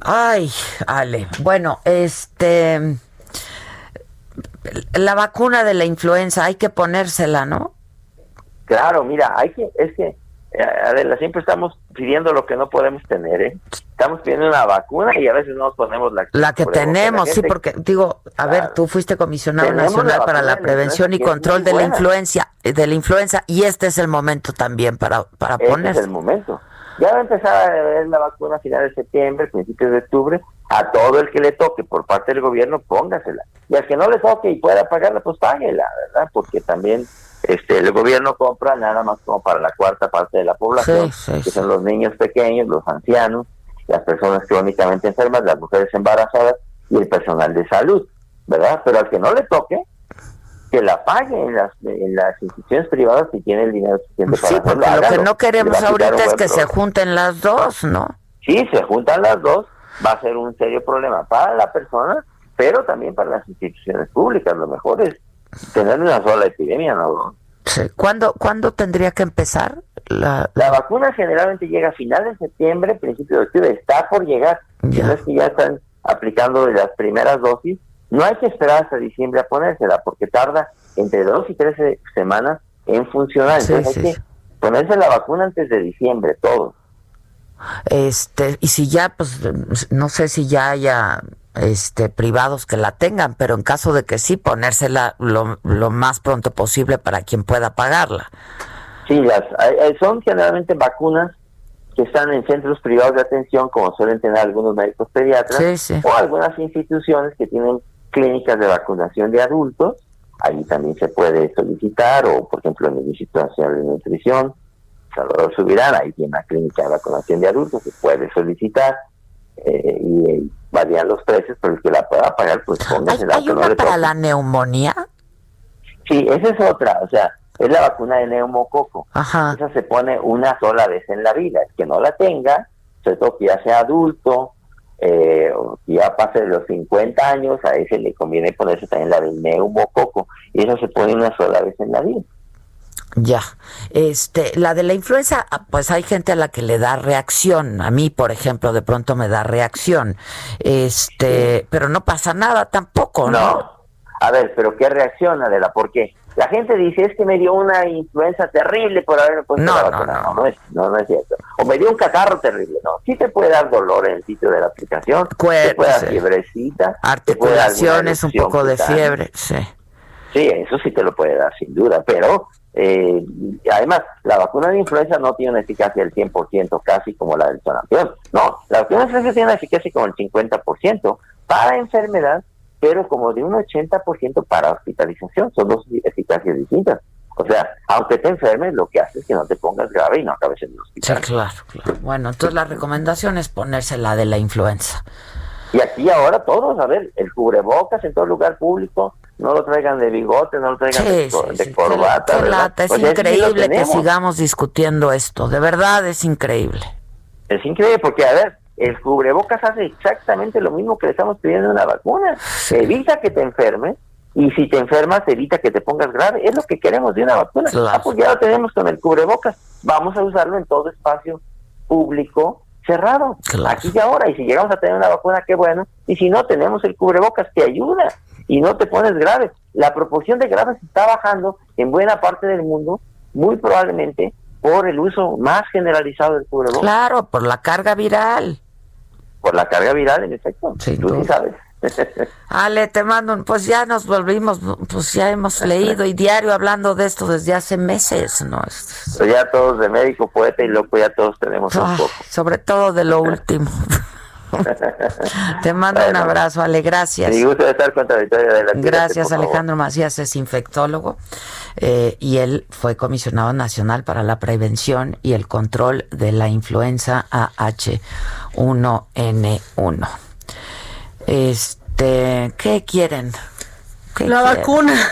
Ay, Ale. Bueno, este. La vacuna de la influenza hay que ponérsela, ¿no? Claro, mira, hay que, es que, eh, Adela, siempre estamos pidiendo lo que no podemos tener, ¿eh? Estamos pidiendo una vacuna y a veces no nos ponemos la, la que tenemos, sí, porque digo, a ver, tú fuiste comisionado nacional para la prevención y control de la influencia, de la influenza y este es el momento también para para este es el momento. Ya va a empezar a ver la vacuna a finales de septiembre, principios de octubre. A todo el que le toque por parte del gobierno, póngasela. Y al que no le toque y pueda pagarla, pues páguela, ¿verdad? Porque también este el gobierno compra nada más como para la cuarta parte de la población, que son los niños pequeños, los ancianos, las personas crónicamente enfermas, las mujeres embarazadas y el personal de salud, ¿verdad? Pero al que no le toque, que la pague en las, en las instituciones privadas si tiene el dinero suficiente sí, para porque lo que no queremos ahorita es que se junten las dos, ¿no? Sí, se juntan las dos, va a ser un serio problema para la persona, pero también para las instituciones públicas. Lo mejor es tener una sola epidemia, ¿no? Sí. ¿Cuándo, ¿Cuándo tendría que empezar? La... la vacuna generalmente llega a finales de septiembre, principio de octubre, está por llegar. Ya. que ya están aplicando las primeras dosis, no hay que esperar hasta diciembre a ponérsela porque tarda entre dos y tres semanas en funcionar. Entonces hay que ponerse la vacuna antes de diciembre, todo. Este, y si ya, pues, no sé si ya haya este privados que la tengan, pero en caso de que sí, ponérsela lo, lo más pronto posible para quien pueda pagarla. Sí, las, son generalmente vacunas que están en centros privados de atención, como suelen tener algunos médicos pediatras, o algunas instituciones que tienen clínicas de vacunación de adultos, ahí también se puede solicitar, o por ejemplo en el Instituto Nacional de Nutrición, Salvador Subirán, ahí tiene una clínica de vacunación de adultos, se puede solicitar, eh, y eh, varían los precios, pero el que la pueda pagar, pues póngase la ¿Hay una para la neumonía? Sí, esa es otra, o sea, es la vacuna de neumococo. Ajá. Esa se pone una sola vez en la vida, el que no la tenga, sobre todo que ya sea adulto, eh, ya pase de los 50 años, a ese le conviene ponerse también la del neumococo, y eso se pone una sola vez en la vida. Ya, este, la de la influenza, ah, pues hay gente a la que le da reacción. A mí, por ejemplo, de pronto me da reacción. Este, pero no pasa nada tampoco, ¿no? No. A ver, pero ¿qué reacciona de la por qué? La gente dice, es que me dio una influenza terrible por haberme puesto no, la no, vacuna. no. No, es, no, no es cierto. O me dio un catarro terrible. No, sí te puede dar dolor en el sitio de la aplicación. Puede te puede dar fiebrecita. dar Articulaciones, un poco de fiebre, sí. Sí, eso sí te lo puede dar sin duda, pero eh, además la vacuna de influenza no tiene una eficacia del 100% casi como la del sarampión. No, la vacuna de influenza tiene una eficacia como el 50% para enfermedad, pero como de un 80% para hospitalización. Son dos eficacias distintas. O sea, aunque te enfermes, lo que hace es que no te pongas grave y no acabes en el Sí, hospital. claro, claro. Bueno, entonces la recomendación es ponerse la de la influenza. Y aquí ahora todos, a ver, el cubrebocas en todo lugar público, no lo traigan de bigote, no lo traigan de, Sí, de sí. corbata. Qué- qué ¿verdad? lata, Es increíble que sigamos discutiendo esto. De verdad es increíble. Es increíble porque, a ver, el cubrebocas hace exactamente lo mismo que le estamos pidiendo en una vacuna. Evita que te enfermes y si te enfermas, evita que te pongas grave. Es lo que queremos de una vacuna. Claro. Ah, pues ya lo tenemos con el cubrebocas. Vamos a usarlo en todo espacio público cerrado. Aquí y ahora. Y si llegamos a tener una vacuna, qué bueno. Y si no tenemos el cubrebocas, te ayuda y no te pones grave. La proporción de graves está bajando en buena parte del mundo, muy probablemente por el uso más generalizado del cubrebocas. Claro, por la carga viral. Por la carga viral, en efecto. Tú sí sabes. *laughs* Ale, te mando, un- pues ya nos volvimos, pues ya hemos leído y diario hablando de esto desde hace meses, ¿no? Es- Pero ya todos de médico, poeta y loco, ya todos tenemos un Ah, poco. sobre todo de lo *laughs* último. Te mando un abrazo, Ale, gracias. Me gusta estar contra Victoria de la Gracias, por. Alejandro Macías es infectólogo eh, y él fue comisionado nacional para la prevención y el control de la influenza AH1N1. Este, ¿qué quieren? ¿Qué La quieren? vacuna. *laughs*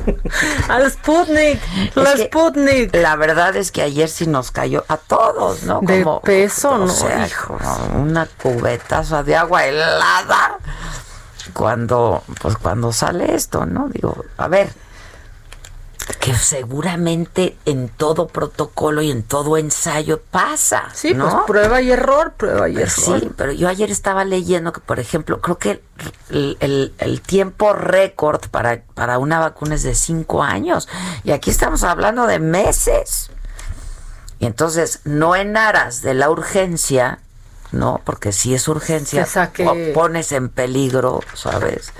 *laughs* Al Sputnik. La Sputnik. La verdad es que ayer sí nos cayó a todos, ¿no? De peso, o ¿no? sea, como una cubetaza de agua helada cuando, pues cuando sale esto, ¿no? Digo, a ver, que seguramente en todo protocolo y en todo ensayo pasa, Sí, ¿no? pues prueba y error, prueba y error. Sí, pero yo ayer estaba leyendo que, por ejemplo, creo que el, el- el tiempo récord para, para una vacuna es de cinco años. Y aquí estamos hablando de meses. Y entonces, no en aras de la urgencia, ¿no? Porque si es urgencia, Que saque- pones en peligro, ¿sabes?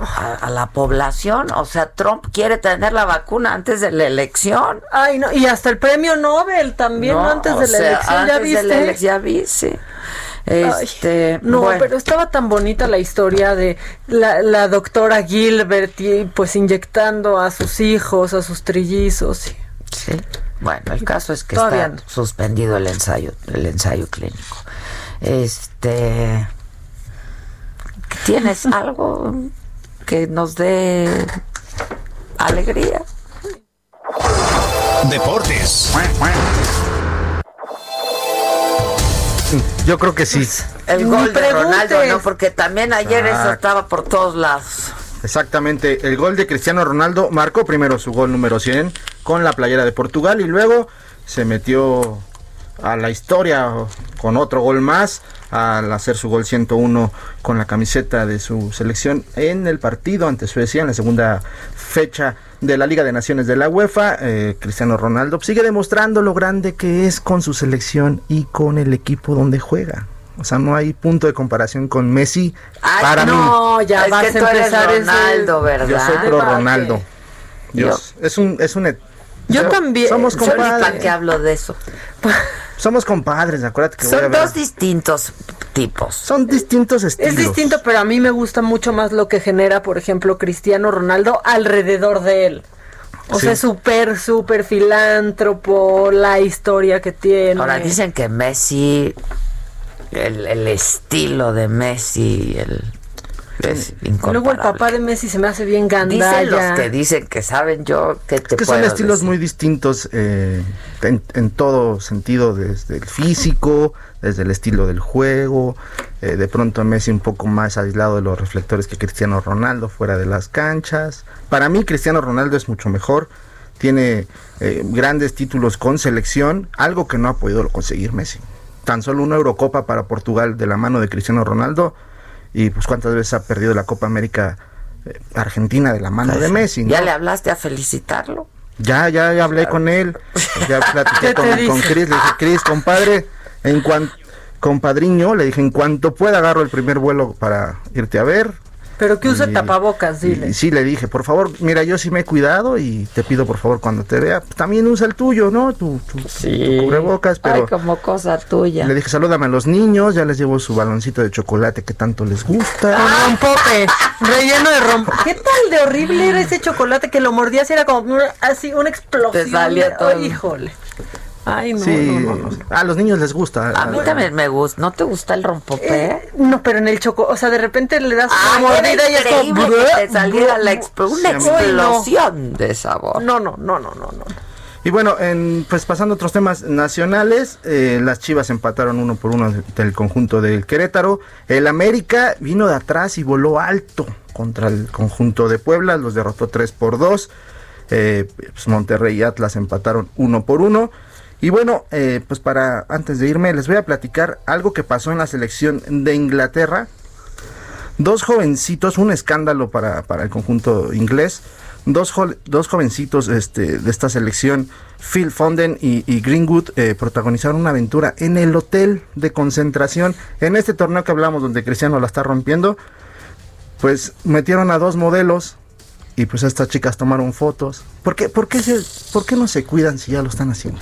A, a la población. O sea, Trump quiere tener la vacuna antes de la elección. Ay, no, y hasta el premio Nobel también No, antes de la sea, elección, ¿ya antes de la viste? ya vi, sí. Ay, Este, no, bueno. pero estaba tan bonita la historia de la, la doctora Gilbert y pues inyectando a sus hijos, a sus trillizos. Sí. Bueno, el caso es que Todavía está no. suspendido el ensayo, el ensayo clínico. Este, ¿tienes algo que nos dé alegría? Deportes. Yo creo que sí. El Ni gol de. Ronaldo, ¿no? Porque también ayer eso estaba por todos lados. Exactamente, el gol de Cristiano Ronaldo marcó primero su gol número 100 con la playera de Portugal y luego se metió a la historia con otro gol más al hacer su gol 101 con la camiseta de su selección en el partido ante Suecia en la segunda fecha de la Liga de Naciones de la UEFA. Eh, Cristiano Ronaldo sigue demostrando lo grande que es con su selección y con el equipo donde juega. O sea, no hay punto de comparación con Messi Ay, para mí. No, ya es vas que a tú eres empezar ese- Ronaldo, ¿verdad? Yo soy pro. Ronaldo. Dios, es un es un Yo también. Somos Yo compadres. qué hablo de eso. *laughs* Somos compadres, acuérdate que voy a Son ver- dos distintos tipos. son distintos estilos. Es distinto, pero a mí me gusta mucho más lo que genera, por ejemplo, Cristiano Ronaldo alrededor de él. O Sí. sea, súper, súper filántropo, la historia que tiene. Ahora dicen que Messi, el, el estilo de Messi, el, es Luego el papá de Messi se me hace bien Dicen gandalla. los que dicen que saben yo que te Es que son estilos decir? muy distintos eh, en, en todo sentido, desde el físico, desde el estilo del juego, eh, de pronto Messi un poco más aislado de los reflectores que Cristiano Ronaldo fuera de las canchas. Para mí Cristiano Ronaldo es mucho mejor, tiene eh, grandes títulos con selección, algo que no ha podido conseguir Messi. Tan solo una Eurocopa para Portugal de la mano de Cristiano Ronaldo y pues cuántas veces ha perdido la Copa América eh, Argentina de la mano de Messi. ¿no? ¿Ya le hablaste a felicitarlo? Ya, ya, ya hablé con él, ya platiqué *laughs* ¿Qué te con, con Chris, le dije, Chris, compadre, en cuanto, compadriño, le dije, en cuanto pueda agarro el primer vuelo para irte a ver, Pero que use Y- tapabocas, dile. Y sí le dije, por favor, mira, yo sí me he cuidado y te pido por favor cuando te vea, también usa el tuyo, ¿no? Tu, tu- tu cubrebocas, pero Ay, como cosa tuya. le dije, salúdame a los niños, ya les llevo su baloncito de chocolate que tanto les gusta. Con rompope, relleno de rompope. ¿Qué tal de horrible era ese chocolate que lo mordías y era como una- así una explosión? Te salía todo. Híjole. Ay, no, sí, no, no, no. a los niños les gusta. A mí también me gusta. ¿No te gusta el rompope? Eh, no, pero en el choco, o sea, de repente le das Ay, una mordida y es como que te saliera la una explosión de sabor. No, no, no, no, no, no. Y bueno, en, pues pasando a otros temas nacionales, eh, las Chivas empataron uno por uno del conjunto del Querétaro. El América vino de atrás y voló alto contra el conjunto de Puebla, los derrotó 3 por 2. Eh, pues Monterrey y Atlas empataron uno por uno. Y bueno, eh, pues para antes de irme les voy a platicar algo que pasó en la selección de Inglaterra. Dos jovencitos, un escándalo para, para el conjunto inglés. Dos, dos jovencitos este, de esta selección, Phil Foden y, Greenwood, eh, protagonizaron una aventura en el hotel de concentración. En este torneo que hablamos, donde Cristiano la está rompiendo, pues metieron a dos modelos y pues estas chicas tomaron fotos. ¿Por qué, por qué, se- por qué no se cuidan si ya lo están haciendo?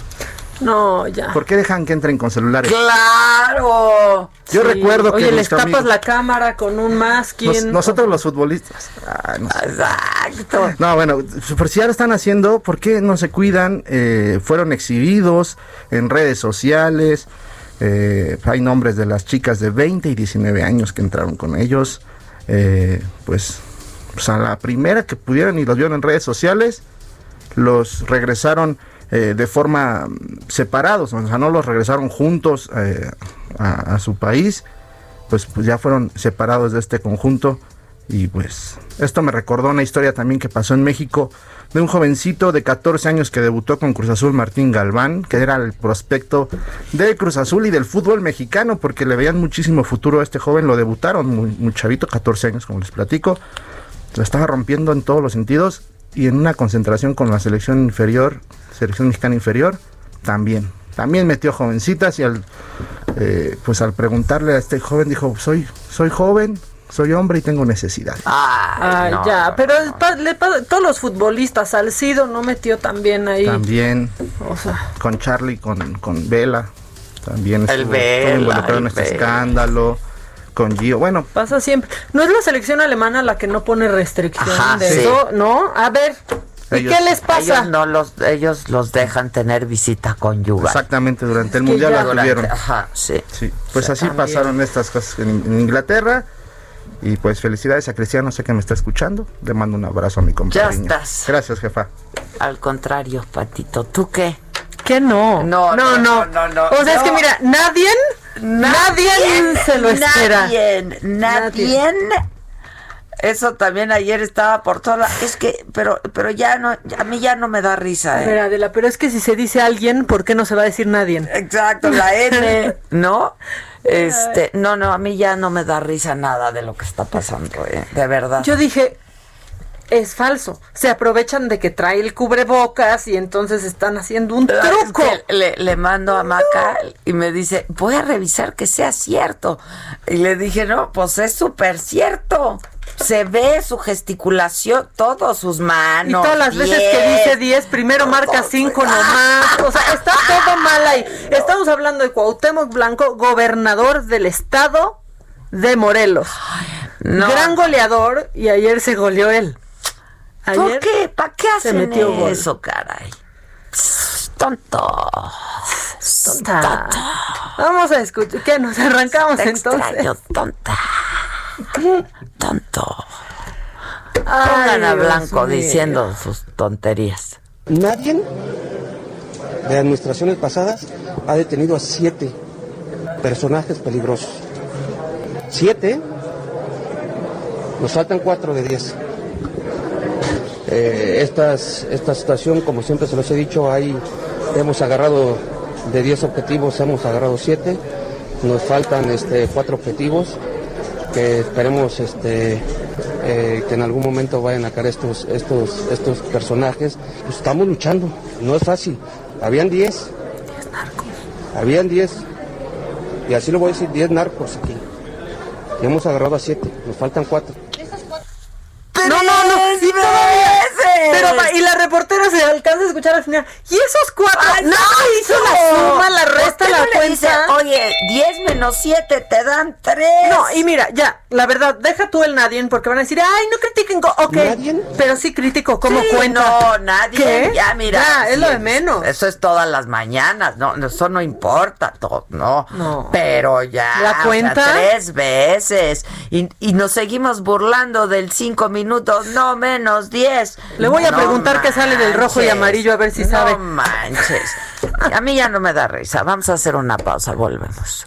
No, ya. ¿Por qué dejan que entren con celulares? ¡Claro! Yo recuerdo que Oye, les tapas amigo- la cámara con un masking. Nos- nosotros los futbolistas. Ay, no, sé. Exacto. No, bueno, por si lo están haciendo, ¿por qué no se cuidan? Eh, fueron exhibidos en redes sociales. eh, hay nombres de las chicas de 20 y 19 años que entraron con ellos. Eh, pues, pues a la primera que pudieron y los vieron en redes sociales, los regresaron eh, de forma mm, separados, o sea, no los regresaron juntos eh, a, su país, pues, pues ya fueron separados de este conjunto. Y pues esto me recordó una historia también que pasó en México de un jovencito de 14 años que debutó con Cruz Azul, Martín Galván, que era el prospecto del Cruz Azul y del fútbol mexicano, porque le veían muchísimo futuro a este joven, lo debutaron muy, muy chavito, 14 años como les platico, lo estaba rompiendo en todos los sentidos y en una concentración con la selección inferior, selección mexicana inferior, también. También metió jovencitas y al, eh, pues al preguntarle a este joven dijo, soy, soy joven, soy hombre y tengo necesidad. Ay, no, ya, no, pero pa- le pa- todos los futbolistas, Salcido no metió también ahí. También O sea, con Charlie, con, con Vela, también El estuvo, Vela, estuvo involucrado en el este Vela. escándalo, con Gio. Bueno, pasa siempre. ¿No es la selección alemana la que no pone restricción Ajá, de sí. eso? ¿No? A ver, ¿y Ellos- qué les pasa? Ellos no los, ellos los dejan tener visita conyugal. exactamente durante el que Mundial ya- la tuvieron. Ajá, sí. Sí, pues Sí, así también. pasaron estas cosas en, en Inglaterra. Y pues felicidades a Cristiano, sé que me está escuchando. Le mando un abrazo a mi compañero. estás. Gracias, jefa. Al contrario, Patito, ¿tú qué? ¿Qué no? No, no, no, no, no, O sea, es que no. mira, nadie, nadie se lo espera. Nadie, nadie. Eso también ayer estaba por toda Es que, pero, pero ya no, a mí ya no me da risa, ¿eh? Adela, pero es que si se dice alguien, ¿por qué no se va a decir nadie? Exacto, la *laughs* N, ¿no? Este, no, no, a mí ya no me da risa nada de lo que está pasando, ¿eh? De verdad. Yo dije, es falso. Se aprovechan de que trae el cubrebocas y entonces están haciendo un es truco. que le, le mando a Maca y me dice, voy a revisar que sea cierto. Y le dije, no, pues es súper cierto. Se ve su gesticulación, todos sus Y manos. todas las veces que dice 10, primero marca 5 nomás. O sea, está *laughs* todo mal ahí. Estamos hablando de Cuauhtémoc Blanco, gobernador del estado de Morelos. No. Gran goleador y ayer se goleó él. ¿Por qué? ¿Para qué se hacen metió gol. eso, caray? Tonto. Tonta. Vamos a escuchar. ¿Qué? Nos arrancamos Te entonces. extraño, tonta. Tonto. Ay, Pongan a Dios Blanco mío. diciendo sus tonterías. Nadie de administraciones pasadas ha detenido a siete personajes peligrosos. Siete, nos faltan cuatro de diez. Eh, esta situación, como siempre se los he dicho, hay, hemos agarrado de 10 objetivos, hemos agarrado siete. Nos faltan este, cuatro objetivos que esperemos este, eh, que en algún momento vayan a caer estos, estos, estos personajes. Pues estamos luchando, no es fácil. Habían 10. Habían 10. Y así lo voy a decir, 10 narcos aquí. Y hemos agarrado a 7, nos faltan 4. Reportera se alcanza a escuchar al final. ¿Y esos cuatro? Ay, no, hizo la suma, la ¿Por resta, la no dice, cuenta. Oye, 10 menos 7 te dan 3. No, y mira, ya, la verdad, deja tú el nadie porque van a decir, ay, no critiquen, ok, pero sí critico cómo Sí, cuenta. No, nadie. ¿Qué? Ya, mira. Ya, es lo de menos. Eso es todas las mañanas. No, no, eso no importa. todo, no. No. Pero ya. ¿La o sea, cuenta? tres veces. Y, y nos seguimos burlando del cinco minutos. No, menos 10. Le voy a No preguntar qué sale del rojo y amarillo a ver si no sabe. manches. A mí ya no me da risa. Vamos a hacer una pausa. Volvemos.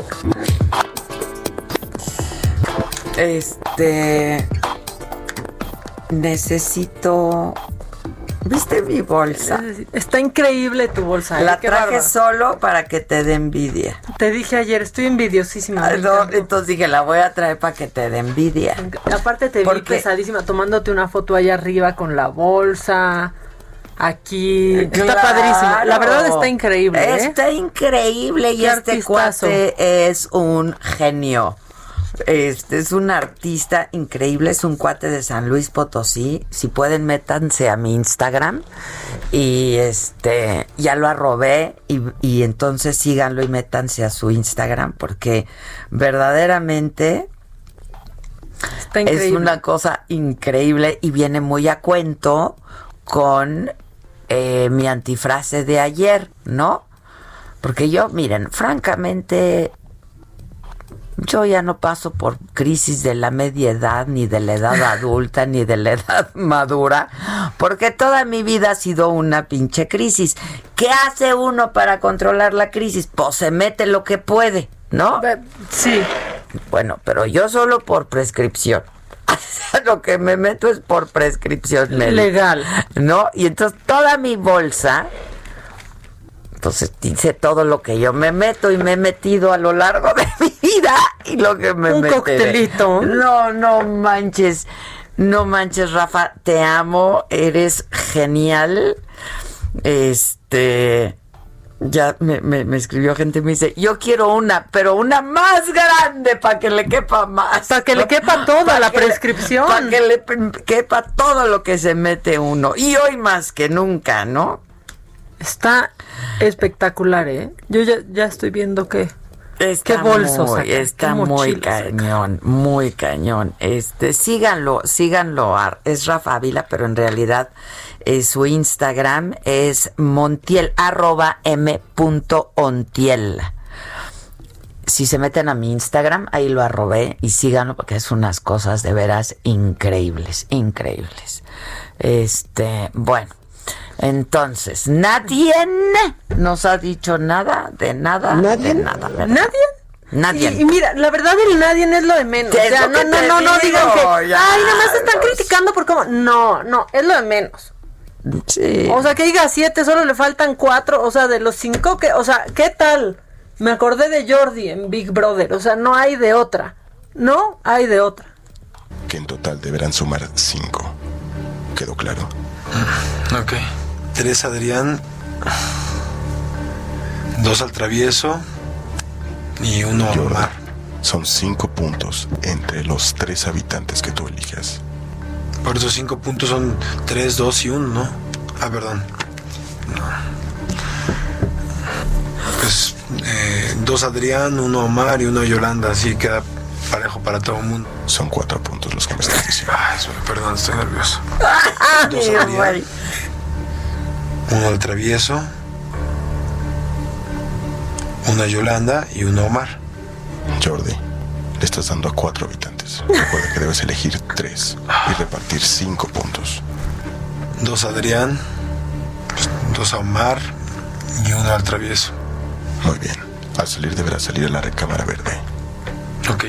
Este. Necesito. ¿Viste mi bolsa? Está increíble tu bolsa. ¿eh? La traje bárbaro. solo para que te dé envidia. Te dije ayer, estoy envidiosísima. Ah, no, entonces dije, la voy a traer para que te dé envidia. Aparte te vi pesadísima tomándote una foto allá arriba con la bolsa. Aquí. Está Claro. padrísimo. La verdad está increíble. ¿eh? Está increíble y Qué este artistazo. cuate es un genio. Este es un artista increíble, es un cuate de San Luis Potosí. Si pueden, métanse a mi Instagram. Y este, ya lo arrobé. Y, y entonces síganlo y métanse a su Instagram. Porque verdaderamente Está es una cosa increíble y viene muy a cuento con eh, mi antifrase de ayer, ¿no? Porque yo, miren, francamente, yo ya no paso por crisis de la media edad, ni de la edad adulta, ni de la edad *laughs* madura, porque toda mi vida ha sido una pinche crisis. ¿Qué hace uno para controlar la crisis? Pues se mete lo que puede, ¿no? Sí. Bueno, pero yo solo por prescripción. *laughs* lo que me meto es por prescripción médica. Legal. ¿No? Y entonces toda mi bolsa, entonces dice todo lo que yo me meto y me he metido a lo largo de mi vida y lo que me Un meteré. coctelito. No, no manches. No manches, Rafa, te amo, eres genial. Este ya me, me- me escribió gente y me dice, yo quiero una, pero una más grande para que le quepa más. Para que le quepa toda la prescripción. Para que le quepa todo lo que se mete uno. Y hoy más que nunca, ¿no? Está espectacular, ¿eh? Yo ya, ya estoy viendo que. Está qué bolsos muy, sacan, está qué muy cañón, muy cañón. Este, síganlo, síganlo. Es Rafa Ávila, pero en realidad eh, su Instagram es montiel, arroba m punto ontiel. Si se meten a mi Instagram, ahí lo arrobé y síganlo porque es unas cosas de veras increíbles, increíbles. Este, bueno. Entonces, nadie nos ha dicho nada de nada, ¿Nadie? de nada. ¿verdad? ¿Nadie? Nadie. Y, y mira, la verdad el nadie es lo de menos. ¿Qué es O sea, lo no, que no, te no, no digan que. Ya, ay, nomás están criticando por cómo. No, no, es lo de menos. Sí. O sea, que diga siete, solo le faltan cuatro. O sea, de los cinco que. O sea, ¿qué tal? Me acordé de Jordi en Big Brother. O sea, no hay de otra. No hay de otra. que en total deberán sumar cinco. ¿Quedó claro? Ok. Tres Adrián. Dos al travieso. Y uno a Jordan, Omar. son cinco puntos entre los tres habitantes que tú elijas. Por esos cinco puntos son tres, dos y uno, ¿no? Ah, perdón. pues eh, dos Adrián, uno Omar y uno Yolanda, así queda parejo para todo el mundo. Son cuatro puntos los que me estás diciendo. Ay, perdón, estoy nervioso. *laughs* Dos Adrián. Uno al travieso, una Yolanda y uno Omar. Jordi, le estás dando a cuatro habitantes. Recuerda que debes elegir tres y repartir cinco puntos. Dos Adrián, pues, dos a Omar y uno al travieso. Muy bien. Al salir deberás salir a la recámara verde. Ok.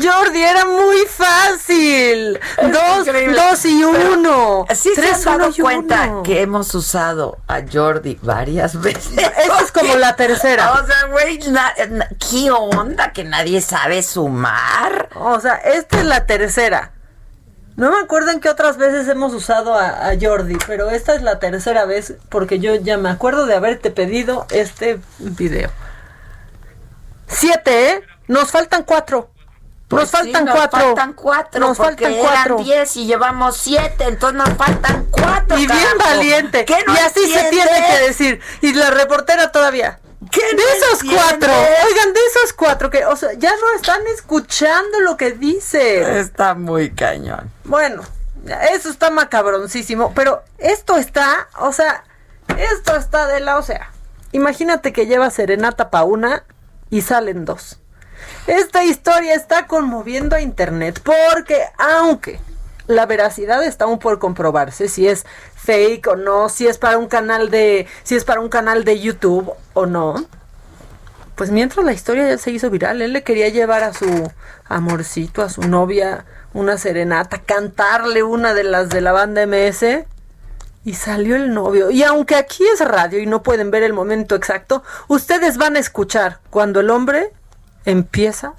Jordi, era muy fácil. Dos, increíble. dos y uno. Sí se Tres, han dado cuenta uno. que hemos usado a Jordi varias veces. Esa es como la *laughs* tercera. O sea, güey, ¿qué onda que nadie sabe sumar? O sea, esta es la tercera. No me acuerdo en qué otras veces hemos usado a, a Jordi, pero esta es la tercera vez porque yo ya me acuerdo de haberte pedido este video. Siete, ¿eh? Nos faltan cuatro. Pues nos sí, faltan nos cuatro. faltan cuatro. Nos porque faltan cuatro. Eran diez y llevamos siete, entonces nos faltan cuatro. Y bien valiente. ¿Qué no y así se tiene que decir. Y la reportera todavía. ¿Qué de no esos cuatro, oigan, de esos cuatro que, o sea, ya no están escuchando lo que dice. Está muy cañón. Bueno, eso está macabroncísimo, pero esto está, o sea, esto está de la, o sea, imagínate que lleva serenata pa' una y salen dos. Esta historia está conmoviendo a internet porque aunque la veracidad está aún por comprobarse si es fake o no, si es para un canal de si es para un canal de YouTube o no. Pues mientras la historia ya se hizo viral, él le quería llevar a su amorcito, a su novia, una serenata, cantarle una de las de la banda MS y salió el novio. Y aunque aquí es radio y no pueden ver el momento exacto, ustedes van a escuchar cuando el hombre empieza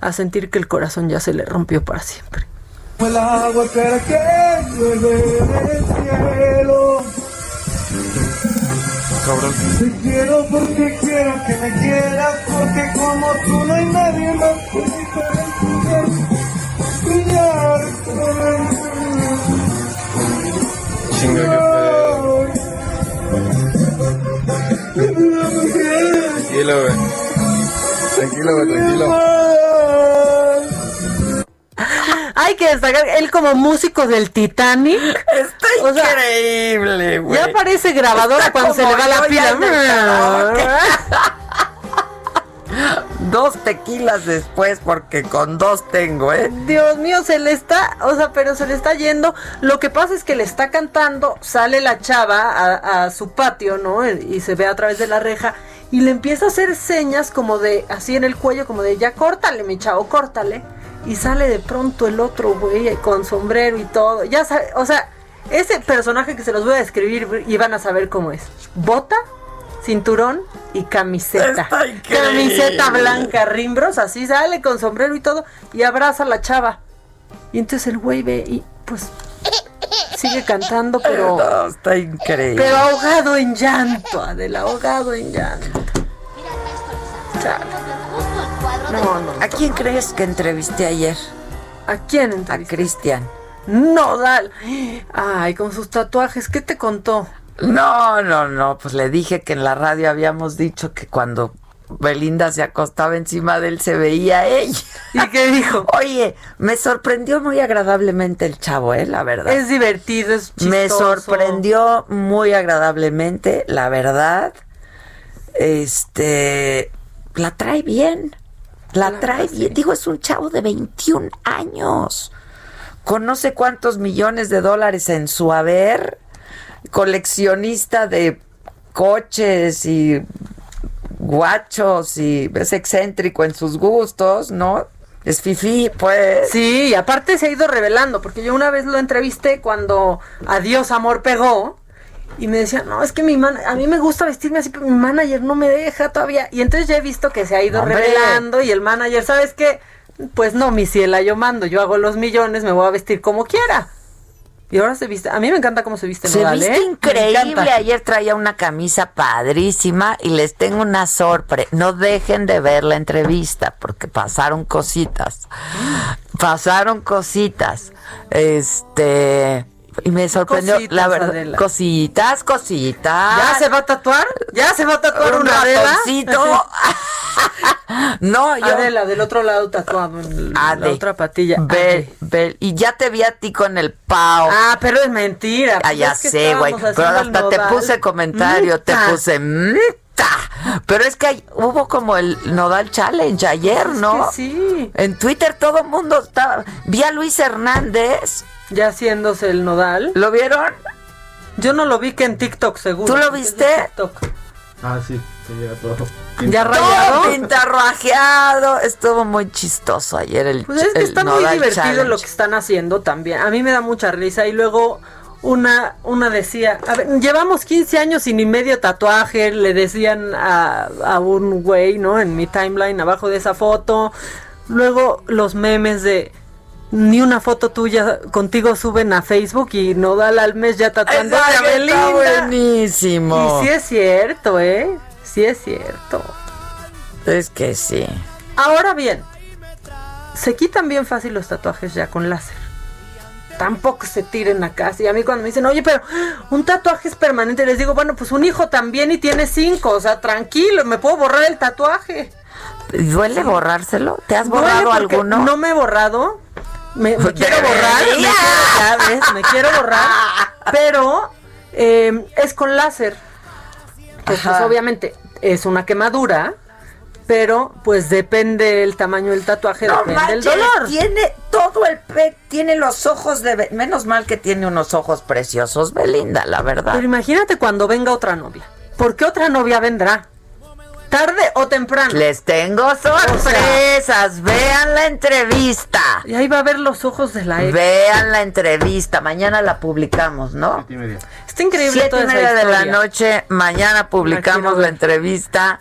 a sentir que el corazón ya se le rompió para siempre. El agua espera que llueve del cielo. Cabrón. Te quiero porque quiero que me quieras, porque como tú no hay nadie más que brillar. Tranquilo, güey. Tranquilo, güey, tranquilo. *laughs* Hay que destacar, él como músico del Titanic. Está O sea, increíble, güey. Ya parece grabadora Está cuando se le va la pila. *laughs* Dos tequilas después, porque con dos tengo, ¿eh? Dios mío, se le está, o sea, pero se le está yendo. Lo que pasa es que le está cantando, sale la chava a, a su patio, ¿no? Y se ve a través de la reja y le empieza a hacer señas como de, así en el cuello, como de, ya córtale, mi chavo, córtale. Y sale de pronto el otro güey con sombrero y todo. Ya sabe, o sea, ese personaje que se los voy a describir y van a saber cómo es. Bota, cinturón y camiseta. Camiseta blanca, rimbros, así sale con sombrero y todo y abraza a la chava. Y entonces el güey ve y pues sigue cantando, pero *laughs* No, está increíble. pero ahogado en llanto, Adela, ahogado en llanto. Chale. No, no. ¿A quién crees que entrevisté ayer? ¿A quién A? Cristian. No, dal. Ay, con sus tatuajes, ¿qué te contó? No, no, no, pues le dije que en la radio habíamos dicho que cuando Belinda se acostaba encima de él se veía ella. ¿Y qué dijo? *laughs* Oye, me sorprendió muy agradablemente el chavo, eh, la verdad. Es divertido, es chistoso. Me sorprendió muy agradablemente, la verdad. Este, la trae bien. La trae bien. Digo, es un chavo de 21 años. Con no sé cuántos millones de dólares en su haber. Coleccionista de coches y guachos y es excéntrico en sus gustos, ¿no? Es fifi, pues. Sí, y aparte se ha ido revelando, porque yo una vez lo entrevisté cuando Adiós Amor pegó. Y me decía, no, es que mi man, a mí me gusta vestirme así, pero mi manager no me deja todavía. Y entonces ya he visto que se ha ido Hombre. revelando y el manager, ¿sabes qué? Pues no, mi ciela, yo mando, yo hago los millones, me voy a vestir como quiera. Y ahora se viste, a mí me encanta cómo se viste Se Nodal, viste ¿eh? Increíble. Ayer traía una camisa padrísima y les tengo una sorpresa. No dejen de ver la entrevista porque pasaron cositas. *gasps* Pasaron cositas. Este y me sorprendió, Cositas, la verdad, Adela. cositas, cositas. ¿Ya se va a tatuar? ¿Ya se va a tatuar Un una *laughs* no, yo Adela, del otro lado tatuado en la Ade. otra patilla. Ve, ve, y ya te vi a ti con el pao. Ah, pero es mentira. Ah, pues ya sé, güey. Pero hasta te puse comentario, te puse "Mita". Pero es que hay- hubo como el Nodal Challenge ayer, ¿no? que sí. En Twitter todo el mundo estaba. Vi a Luis Hernández. Ya haciéndose el nodal. ¿Lo vieron? Yo no lo vi que en TikTok, seguro. ¿Tú lo es viste? TikTok. Ah, sí, sí, ya todo. ¿Ya Todo rayado? pintarrajeado. Estuvo muy chistoso ayer el Pues es que el está muy Nodal divertido Challenge. lo que están haciendo también. A mí me da mucha risa. Y luego una, una decía, a ver, llevamos 15 años sin ni medio tatuaje, le decían a, a un güey, ¿no? En mi timeline abajo de esa foto. Luego los memes de ni una foto tuya contigo suben a Facebook y Nodal al mes ya tatuando a Belinda. buenísimo. Y sí es cierto, ¿eh? Sí es cierto. Es que sí. Ahora bien, se quitan bien fácil los tatuajes ya con láser. Tampoco se tiren acá. Y a mí cuando me dicen, oye, pero un tatuaje es permanente, les digo, bueno, pues un hijo también y tiene cinco. O sea, tranquilo, me puedo borrar el tatuaje. ¿Duele borrárselo? ¿Te has borrado alguno? No me he borrado. Me, me *laughs* quiero borrar. Me, quiero- ya ves, me quiero borrar. *laughs* Pero eh, es con láser. Pues, pues, obviamente es una quemadura. Pero pues depende el tamaño del tatuaje, No depende manches, dolor. tiene todo el pe, tiene los ojos de menos mal que tiene unos ojos preciosos, Belinda, la verdad. Pero imagínate cuando venga otra novia. ¿Por qué otra novia vendrá? ¿Tarde o temprano? Les tengo sorpresas, vean la entrevista. Y ahí va a ver los ojos de la ex. Vean la entrevista, mañana la publicamos, ¿no? Está increíble Siete toda y esa media de la noche, mañana publicamos la entrevista.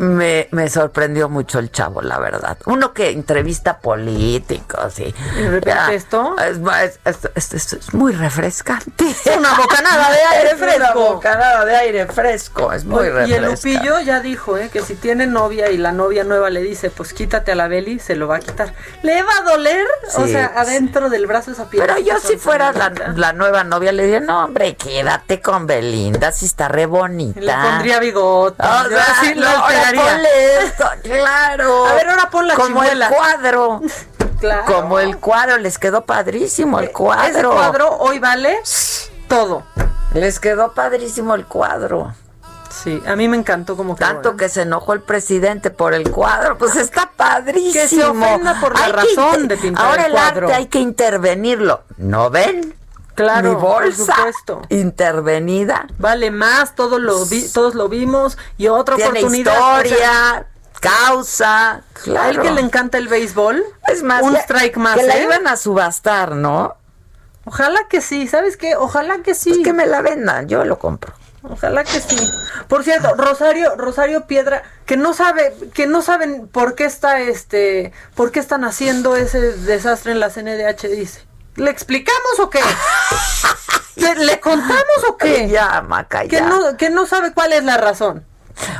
Me, me sorprendió mucho el chavo, la verdad. Uno que entrevista políticos y... ¿Y de repente esto? Es, es- es- es- es- es muy refrescante. Es una bocanada de *laughs* aire Es una fresco. bocanada de aire fresco, es muy Oye, y el refrescante. Lupillo ya dijo eh, que si tiene novia y la novia nueva le dice, pues quítate a la Beli, se lo va a quitar. ¿Le va a doler? o Sí, sea, adentro del brazo esa piel. Pero yo si fuera la, la nueva novia le diría, no hombre, quédate con Belinda, si está re bonita. Le pondría bigote. O sea, lo no, ponle esto, claro. A ver, ahora pon la Como chimuela. el cuadro. Claro. Como el cuadro, les quedó padrísimo el cuadro. Ese cuadro hoy vale todo. Les quedó padrísimo el cuadro. Sí, a mí me encantó como quedó, Tanto ¿eh? que se enojó el presidente por el cuadro, pues está padrísimo. Que se ofenda por la Hay que razón de pintar Ahora el el cuadro. arte hay que intervenirlo. ¿No ven? Claro, Mi por bolsa supuesto. intervenida. Vale más, todos lo, vi- todos lo vimos y otra Tiene oportunidad. o sea, historia, causa. A Claro. él que le encanta el béisbol, Es más, un que- strike más. Que la ¿eh? iban a subastar, ¿no? Ojalá que sí, ¿sabes qué? Ojalá que sí. Pues que me la vendan, yo lo compro. Ojalá que sí. Por cierto, Rosario, Rosario Piedra, que no sabe, que no saben por qué está este, por qué están haciendo ese desastre en la CNDH, dice. ¿Le explicamos o qué? ¿Le, le contamos o qué? Ya, Maca, Que ya. no, que no sabe cuál es la razón.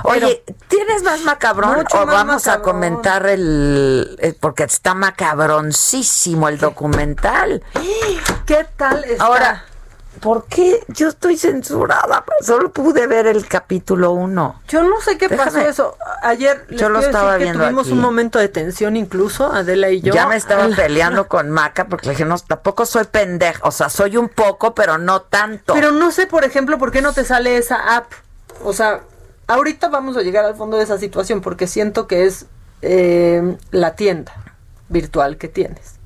Oye, ¿tienes más macabrón o más vamos a comentar el, el- porque está macabroncísimo el documental? ¿Qué tal está? Ahora, ¿por qué yo estoy censurada? Solo pude ver el capítulo 1. Yo no sé qué pasó eso. Ayer les Yo lo estaba decir que viendo tuvimos aquí. un momento de tensión incluso, Adela y yo. ya me estaba peleando *laughs* con Maca porque le dije, no, tampoco soy pendeja. O sea, soy un poco, pero no tanto. Pero no sé, por ejemplo, por qué no te sale esa app. O sea, ahorita vamos a llegar al fondo de esa situación porque siento que es eh, la tienda virtual que tienes.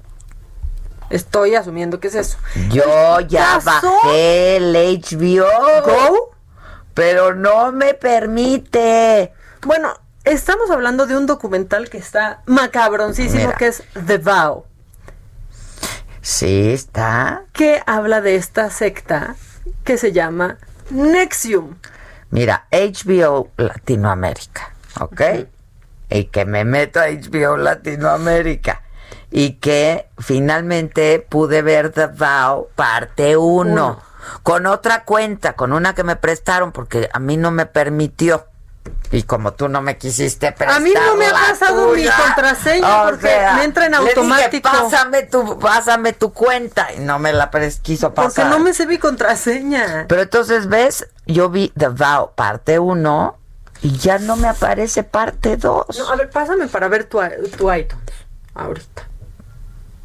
Estoy asumiendo que es eso. Yo ya bajé el HBO. Go. Pero no me permite. Bueno, estamos hablando de un documental que está macabroncísimo, Mira. que es The Vow, Sí, está. que habla de esta secta que se llama Nexium. Mira, HBO Latinoamérica, ¿ok? Y que me meto a HBO Latinoamérica. Y que finalmente pude ver The Vow parte 1. Uno. Con otra cuenta, con una que me prestaron porque a mí no me permitió. Y como tú no me quisiste prestar A mí no me ha pasado mi tuya, contraseña o porque sea, me entra en le dije, automático. pásame tu, pásame tu cuenta y no me la quiso pasar. Porque no me sé mi contraseña. Pero entonces ves, yo vi The Vow parte 1 y ya no me aparece parte 2. No, a ver, pásame para ver tu, tu iTunes ahorita.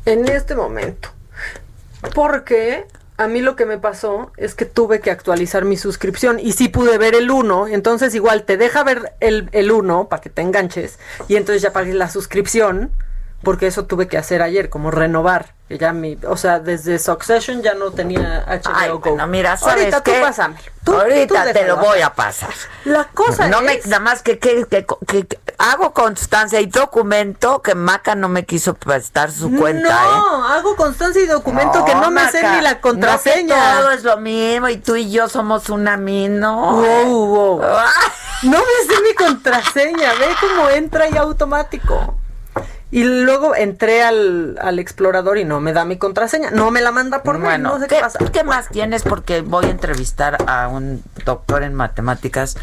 En este momento. Porque a mí lo que me pasó es que tuve que actualizar mi suscripción y sí pude ver el 1, entonces igual te deja ver el, el 1 para que te enganches y entonces ya pagué la suscripción porque eso tuve que hacer ayer, como renovar. Que ya mi, o sea, desde Succession ya no tenía HBO Ay, Go. bueno, mira, ¿sabes Ahorita qué? tú pásame. Tú- Ahorita tú te lo voy a pasar. La cosa no me, es... nada más que, que, que- hago constancia y documento que Maca no me quiso prestar su cuenta, ¿eh? no, hago constancia y documento que no me sé ni la contraseña. No todo es lo mismo y tú y yo somos una no. Wow, wow. *laughs* No me sé mi contraseña, ve cómo entra y automático. Y luego entré al, al explorador y no me da mi contraseña. No me la manda por Bueno, no sé ¿qué, qué pasa. qué más tienes? Porque voy a entrevistar a un doctor en matemáticas.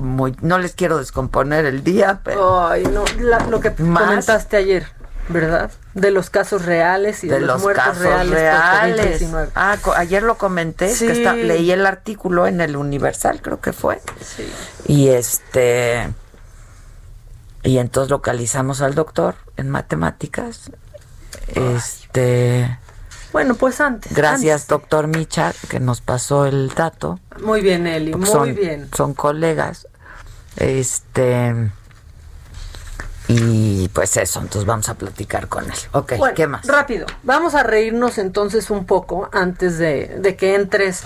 Muy, no les quiero descomponer el día, pero Ay, no, la- lo que Más. comentaste ayer, ¿verdad? De los casos reales y de, de los, los muertos casos reales. reales. COVID-19. Ah, ayer lo comenté, que Sí. está- leí el artículo en el Universal, creo que fue. Sí. Y este y entonces localizamos al doctor en matemáticas. Este, Bueno, pues antes. gracias doctor Micha que nos pasó el dato. antes. Muy bien, Eli, muy son, bien. Son colegas. Este y pues eso, entonces vamos a platicar con él. Ok, Bueno, ¿qué más? Rápido, vamos a reírnos entonces un poco antes de, de que entres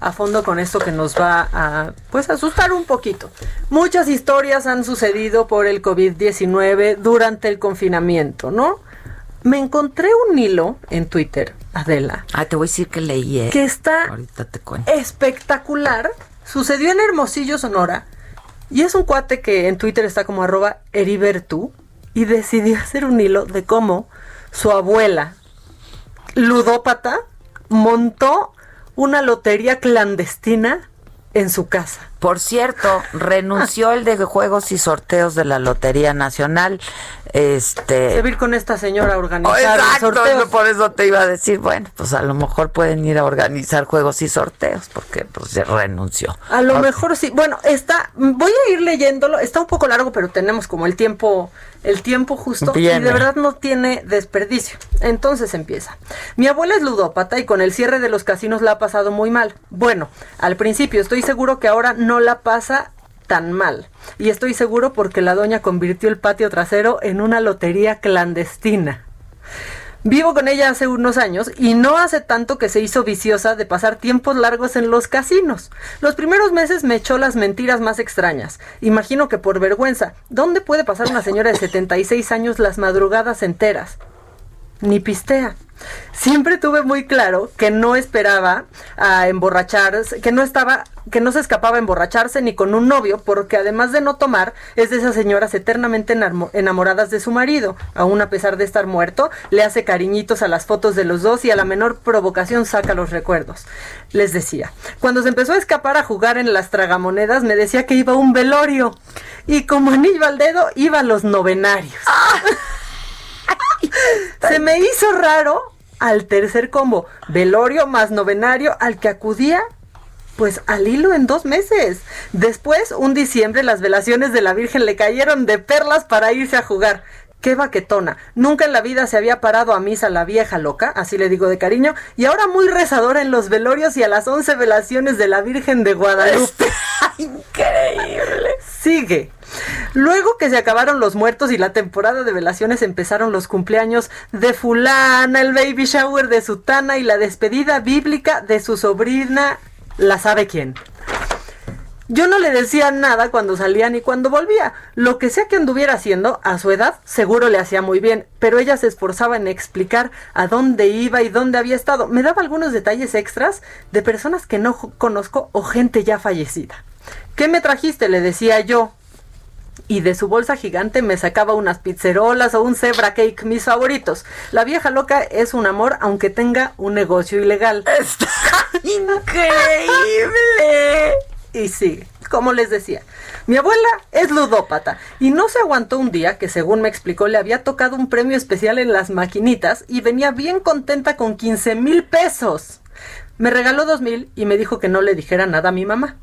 a fondo con esto que nos va a pues asustar un poquito. Muchas historias han sucedido por el COVID-19 durante el confinamiento, ¿no? Me encontré un hilo en Twitter, Adela, Ah, te voy a decir que leí, ¿eh? que está Ahorita te cuento. espectacular. Sucedió en Hermosillo, Sonora. Y es un cuate que en Twitter está como arroba Heribertu. Y decidió hacer un hilo de cómo su abuela, ludópata, montó una lotería clandestina en su casa. Por cierto, renunció el de juegos y sorteos de la Lotería Nacional. Este. Debe ir con esta señora a Oh, organizar el exacto, sorteo. por eso te iba a decir, bueno, pues a lo mejor pueden ir a organizar juegos y sorteos, porque pues ya renunció. A lo mejor sí. Bueno, está. Voy a ir leyéndolo. Está un poco largo, pero tenemos como el tiempo, el tiempo justo. Y de verdad no tiene desperdicio. Entonces empieza. Mi abuela es ludópata y con el cierre de los casinos la ha pasado muy mal. Bueno, al principio estoy seguro que ahora no la pasa tan mal. Y estoy seguro porque la doña convirtió el patio trasero en una lotería clandestina. Vivo con ella hace unos años y no hace tanto que se hizo viciosa de pasar tiempos largos en los casinos. Los primeros meses me echó las mentiras más extrañas. Imagino que por vergüenza. ¿Dónde puede pasar una señora de 76 años las madrugadas enteras? Ni pistea. Siempre tuve muy claro que no esperaba a emborracharse, que no estaba, que no se escapaba a emborracharse ni con un novio, porque además de no tomar, es de esas señoras eternamente enamoradas de su marido. Aún a pesar de estar muerto, le hace cariñitos a las fotos de los dos y a la menor provocación saca los recuerdos. Les decía, cuando se empezó a escapar a jugar en las tragamonedas, me decía que iba a un velorio. Y como anillo al dedo, iba a los novenarios. *laughs* Se me hizo raro al tercer combo, velorio más novenario, al que acudía pues al hilo en dos meses. Después, un diciembre, las velaciones de la Virgen le cayeron de perlas para irse a jugar. Qué baquetona. Nunca en la vida se había parado a misa la vieja loca, así le digo de cariño, y ahora muy rezadora en los velorios y a las once velaciones de la Virgen de Guadalupe. *laughs* Increíble. Sigue. Luego que se acabaron los muertos y la temporada de velaciones empezaron los cumpleaños de fulana, el baby shower de sutana y la despedida bíblica de su sobrina, la sabe quién. Yo no le decía nada cuando salía ni cuando volvía. Lo que sea que anduviera haciendo, a su edad, seguro le hacía muy bien, pero ella se esforzaba en explicar a dónde iba y dónde había estado. Me daba algunos detalles extras de personas que no conozco o gente ya fallecida. ¿Qué me trajiste? le decía yo. Y de su bolsa gigante me sacaba unas pizzerolas o un zebra cake, mis favoritos. La vieja loca es un amor aunque tenga un negocio ilegal. *laughs* increíble. Y sigue. Como les decía, mi abuela es ludópata y no se aguantó un día que según me explicó le había tocado un premio especial en las maquinitas y venía bien contenta con 15 mil pesos. Me regaló dos mil y me dijo que no le dijera nada a mi mamá.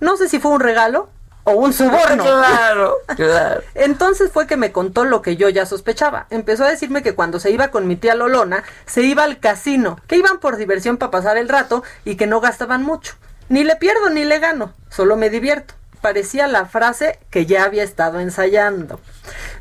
No sé si fue un regalo o un soborno. Claro, *laughs* claro. Entonces fue que me contó lo que yo ya sospechaba. Empezó a decirme que cuando se iba con mi tía Lolona, se iba al casino, que iban por diversión para pasar el rato y que no gastaban mucho. Ni le pierdo ni le gano, solo me divierto. Parecía la frase que ya había estado ensayando.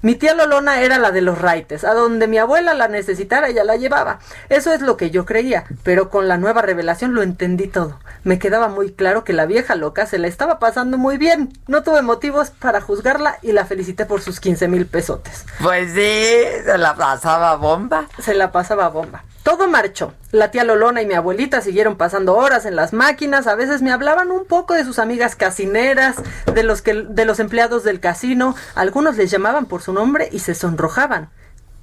Mi tía Lolona era la de los raites, a donde mi abuela la necesitara ella la llevaba. Eso es lo que yo creía, pero con la nueva revelación lo entendí todo. Me quedaba muy claro que la vieja loca se la estaba pasando muy bien. No tuve motivos para juzgarla y la felicité por sus 15 mil pesotes. Pues sí, se la pasaba bomba. Se la pasaba bomba. Todo marchó. La tía Lolona y mi abuelita siguieron pasando horas en las máquinas. A veces me hablaban un poco de sus amigas casineras, de los, que, de los empleados del casino. Algunos les llamaban por su nombre y se sonrojaban.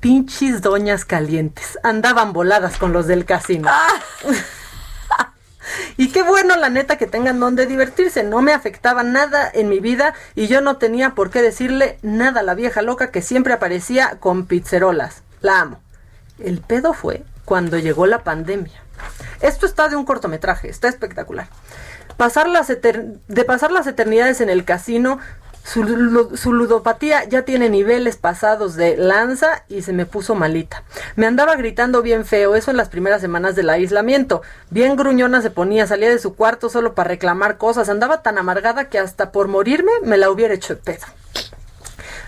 Pinches doñas calientes. Andaban voladas con los del casino. *laughs* Y qué bueno, la neta, que tengan donde divertirse. No me afectaba nada en mi vida y yo no tenía por qué decirle nada a la vieja loca que siempre aparecía con pizzerolas. La amo. El pedo fue cuando llegó la pandemia. Esto está de un cortometraje, está espectacular. Pasar las de pasar las eternidades en el casino, su, ludopatía ya tiene niveles pasados de lanza y se me puso malita. Me andaba gritando bien feo, eso en las primeras semanas del aislamiento. Bien gruñona se ponía, salía de su cuarto solo para reclamar cosas. Andaba tan amargada que hasta por morirme me la hubiera hecho de pedo.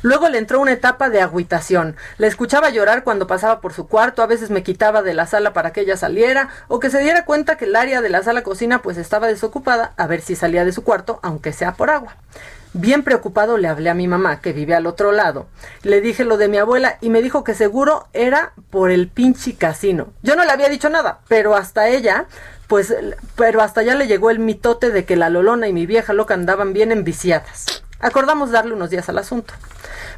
Luego le entró una etapa de agüitación. Le escuchaba llorar cuando pasaba por su cuarto, a veces me quitaba de la sala para que ella saliera, o que se diera cuenta que el área de la sala cocina pues estaba desocupada, a ver si salía de su cuarto, aunque sea por agua. Bien preocupado le hablé a mi mamá, que vive al otro lado. Le dije lo de mi abuela y me dijo que seguro era por el pinche casino. Yo no le había dicho nada, pero hasta ella, pues, pero hasta allá le llegó el mitote de que la Lolona y mi vieja loca andaban bien enviciadas. Acordamos darle unos días al asunto.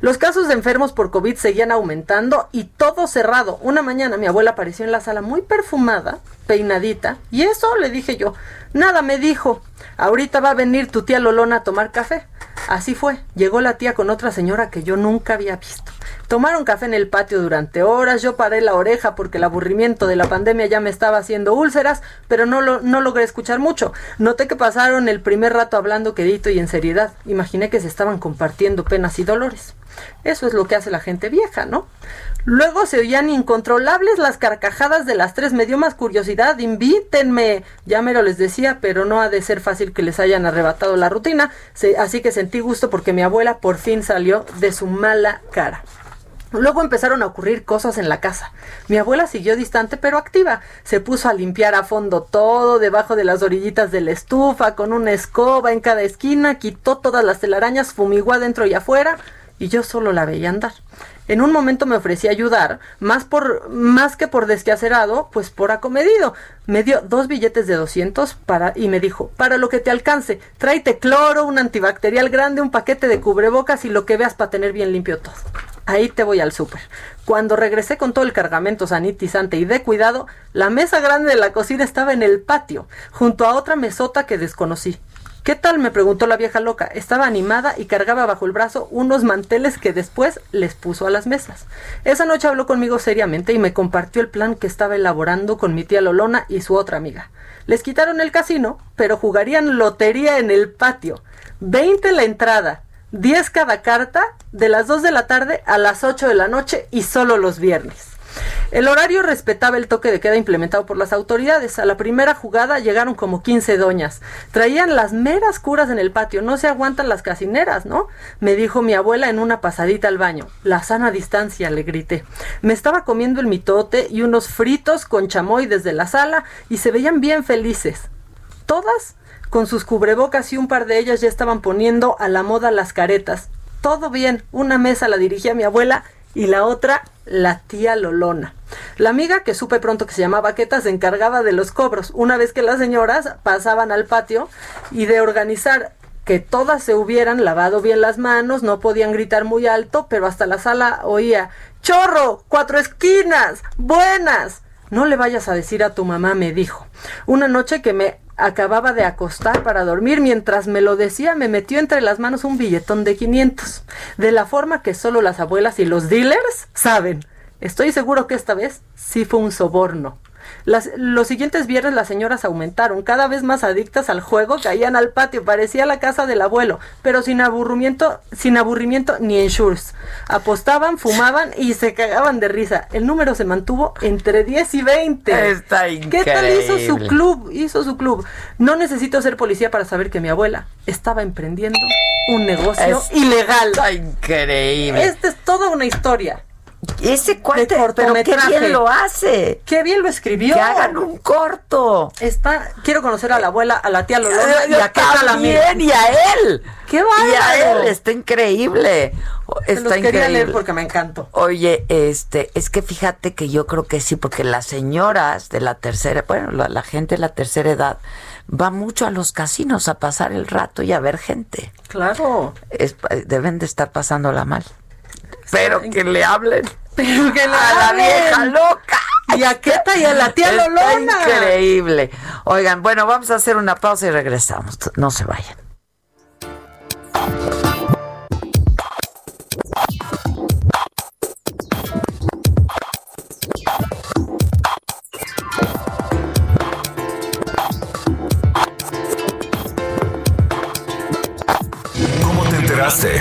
Los casos de enfermos por COVID seguían aumentando y todo cerrado. Una mañana mi abuela apareció en la sala muy perfumada, peinadita, y eso le dije yo. Nada me dijo. Ahorita va a venir tu tía Lolona a tomar café. Así fue. Llegó la tía con otra señora que yo nunca había visto. Tomaron café en el patio durante horas, yo paré la oreja porque el aburrimiento de la pandemia ya me estaba haciendo úlceras, pero no, lo, no logré escuchar mucho. Noté que pasaron el primer rato hablando quedito y en seriedad. Imaginé que se estaban compartiendo penas y dolores. Eso es lo que hace la gente vieja, ¿no? Luego se oían incontrolables las carcajadas de las tres. Me dio más curiosidad. Invítenme. Ya mero les decía, pero no ha de ser fácil que les hayan arrebatado la rutina. así que sentí gusto porque mi abuela por fin salió de su mala cara. Luego empezaron a ocurrir cosas en la casa. Mi abuela siguió distante pero activa. Se puso a limpiar a fondo todo, debajo de las orillitas de la estufa, con una escoba en cada esquina, quitó todas las telarañas, fumigó adentro y afuera, y yo solo la veía andar. En un momento me ofrecí ayudar, más por más que por desquacerado, pues por acomedido. Me dio dos billetes de 200 para y me dijo, "Para lo que te alcance, tráete cloro, un antibacterial grande, un paquete de cubrebocas y lo que veas para tener bien limpio todo." Ahí te voy al súper. Cuando regresé con todo el cargamento sanitizante y de cuidado, la mesa grande de la cocina estaba en el patio, junto a otra mesota que desconocí. ¿Qué tal? me preguntó la vieja loca. Estaba animada y cargaba bajo el brazo unos manteles que después les puso a las mesas. Esa noche habló conmigo seriamente y me compartió el plan que estaba elaborando con mi tía Lolona y su otra amiga. Les quitaron el casino, pero jugarían lotería en el patio. Veinte la entrada, 10 cada carta, de las 2 de la tarde a las 8 de la noche y solo los viernes. El horario respetaba el toque de queda implementado por las autoridades. A la primera jugada llegaron como 15 doñas. Traían las meras curas en el patio. No se aguantan las casineras, ¿no? Me dijo mi abuela en una pasadita al baño. La sana distancia, le grité. Me estaba comiendo el mitote y unos fritos con chamoy desde la sala y se veían bien felices. Todas con sus cubrebocas y un par de ellas ya estaban poniendo a la moda las caretas. Todo bien, una mesa la dirigía mi abuela y la otra la tía Lolona. La amiga, que supe pronto que se llamaba Queta, se encargaba de los cobros, una vez que las señoras pasaban al patio y de organizar que todas se hubieran lavado bien las manos, no podían gritar muy alto, pero hasta la sala oía ¡Chorro! ¡Cuatro esquinas! ¡Buenas! No le vayas a decir a tu mamá, me dijo. Una noche que me acababa de acostar para dormir. Mientras me lo decía, me metió entre las manos un billetón de 500. De la forma que solo las abuelas y los dealers saben. Estoy seguro que esta vez sí fue un soborno. Las- los siguientes viernes las señoras aumentaron, cada vez más adictas al juego, caían al patio, parecía la casa del abuelo, pero sin aburrimiento, sin aburrimiento ni ensures. Apostaban, fumaban y se cagaban de risa. El número se mantuvo entre 10 y 20. Está ¿Qué tal hizo su increíble. club? Hizo su club. No necesito ser policía para saber que mi abuela estaba emprendiendo un negocio Está ilegal. increíble. Esta es toda una historia. Ese cuate, pero qué bien lo hace. Qué bien lo escribió. Que hagan un corto. Está, quiero conocer a la abuela, a la tía Lolona y Yo a también, Lamir. y a él. ¡Qué Y a bárbaro! él, está increíble. Se Está los quería increíble. leer porque me encantó. Oye, este, es que fíjate que yo creo que sí, porque las señoras de la tercera, bueno, la, la gente de la tercera edad va mucho a los casinos a pasar el rato y a ver gente. Claro. Es- deben de estar pasándola mal. Pero que le hablen Pero que le a la vieja loca. Y a Queta y a la tía Está Lolona. increíble. Oigan, bueno, vamos a hacer una pausa y regresamos. No se vayan. ¿Cómo te enteraste?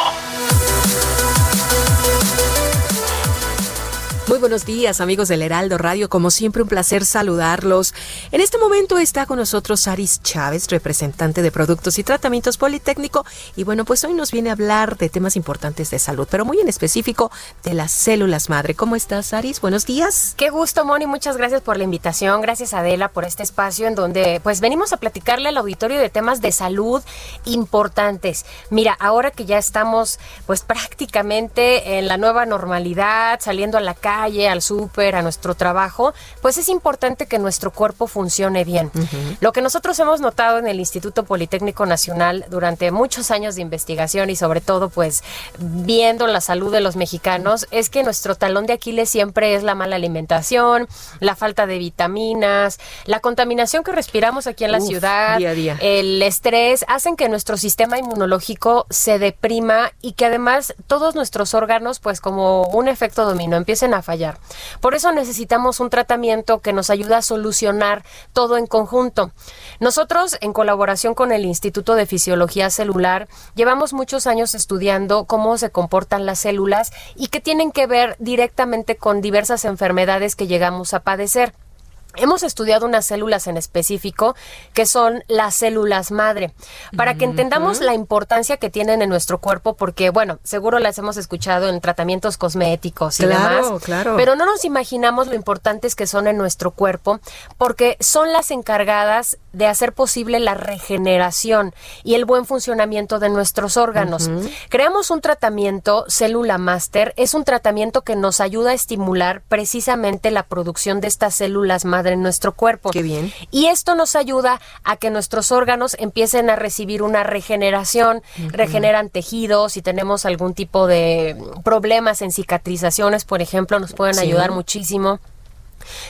Muy buenos días amigos del Heraldo Radio, como siempre un placer saludarlos. En este momento está con nosotros Aris Chávez, representante de Productos y Tratamientos Politécnico, y bueno, pues hoy nos viene a hablar de temas importantes de salud, pero muy en específico de las células madre. ¿Cómo estás Aris? Buenos días. Qué gusto, Moni. Muchas gracias por la invitación. Gracias, Adela, por este espacio en donde pues venimos a platicarle al auditorio de temas de salud importantes. Mira, ahora que ya estamos pues prácticamente en la nueva normalidad, saliendo a la calle, al súper, a nuestro trabajo, pues es importante que nuestro cuerpo funcione bien. Lo que nosotros hemos notado en el Instituto Politécnico Nacional durante muchos años de investigación y sobre todo pues viendo la salud de los mexicanos es que nuestro talón de Aquiles siempre es la mala alimentación, la falta de vitaminas, la contaminación que respiramos aquí en la Uf, ciudad, día día. el estrés, hacen que nuestro sistema inmunológico se deprima y que además todos nuestros órganos pues como un efecto dominó empiecen a fallar. Por eso necesitamos un tratamiento que nos ayude a solucionar todo en conjunto. Nosotros, en colaboración con el Instituto de Fisiología Celular, llevamos muchos años estudiando cómo se comportan las células y que tienen que ver directamente con diversas enfermedades que llegamos a padecer. Hemos estudiado unas células en específico que son las células madre, para que entendamos la importancia que tienen en nuestro cuerpo, porque bueno, seguro las hemos escuchado en tratamientos cosméticos y Claro, demás, claro. pero no nos imaginamos lo importantes que son en nuestro cuerpo, porque son las encargadas de hacer posible la regeneración y el buen funcionamiento de nuestros órganos. Creamos un tratamiento, Célula Master, es un tratamiento que nos ayuda a estimular precisamente la producción de estas células madre en nuestro cuerpo. Qué bien. Y esto nos ayuda a que nuestros órganos empiecen a recibir una regeneración, regeneran tejidos, si tenemos algún tipo de problemas en cicatrizaciones, por ejemplo, nos pueden Sí. ayudar muchísimo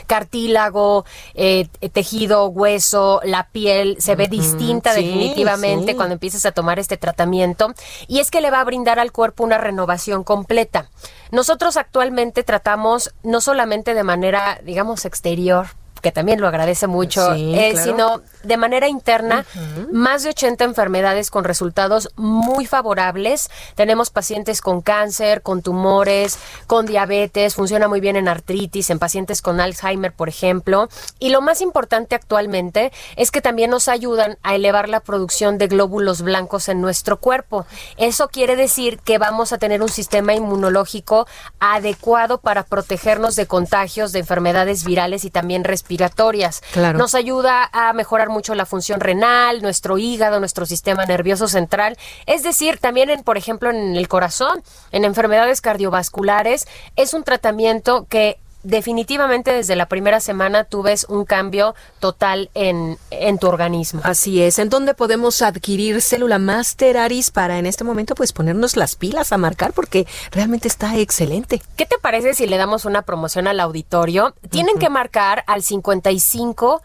cartílago, eh, tejido, hueso, la piel se ve distinta sí, definitivamente sí. cuando empieces a tomar este tratamiento y es que le va a brindar al cuerpo una renovación completa. Nosotros actualmente tratamos no solamente de manera, digamos, exterior, que también lo agradece mucho, Sí, eh, claro. sino de manera interna, más de 80 enfermedades con resultados muy favorables. Tenemos pacientes con cáncer, con tumores, con diabetes, funciona muy bien en artritis, en pacientes con Alzheimer, por ejemplo. Y lo más importante actualmente es que también nos ayudan a elevar la producción de glóbulos blancos en nuestro cuerpo. Eso quiere decir que vamos a tener un sistema inmunológico adecuado para protegernos de contagios de enfermedades virales y también respiratorias. Claro. Nos ayuda a mejorar mucho la función renal, nuestro hígado, nuestro sistema nervioso central. Es decir, también, en, por ejemplo, en el corazón, en enfermedades cardiovasculares, es un tratamiento que definitivamente desde la primera semana tú ves un cambio total en, en tu organismo. Así es. ¿En dónde podemos adquirir Célula Master Aris para en este momento pues ponernos las pilas a marcar? Porque realmente está excelente. ¿Qué te parece si le damos una promoción al auditorio? Tienen que marcar al 55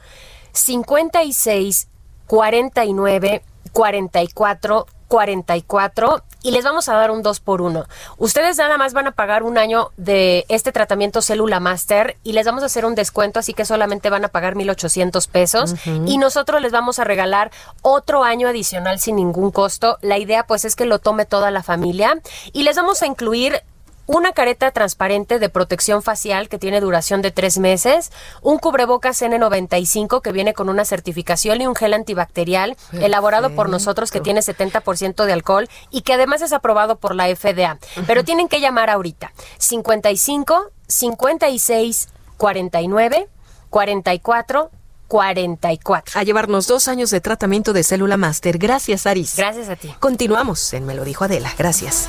56 49 44 44 y les vamos a dar un 2 por 1. Ustedes nada más van a pagar un año de este tratamiento Célula Master y les vamos a hacer un descuento, así que solamente van a pagar 1,800 pesos y nosotros les vamos a regalar otro año adicional sin ningún costo. La idea pues es que lo tome toda la familia y les vamos a incluir una careta transparente de protección facial que tiene duración de tres meses, un cubrebocas N95 que viene con una certificación y un gel antibacterial elaborado por nosotros que tiene 70% de alcohol y que además es aprobado por la FDA. Pero tienen que llamar ahorita 55 56 49 44 44. A llevarnos dos años de tratamiento de célula máster. Gracias, Aris. Gracias a ti. Continuamos en Me lo dijo Adela. Gracias.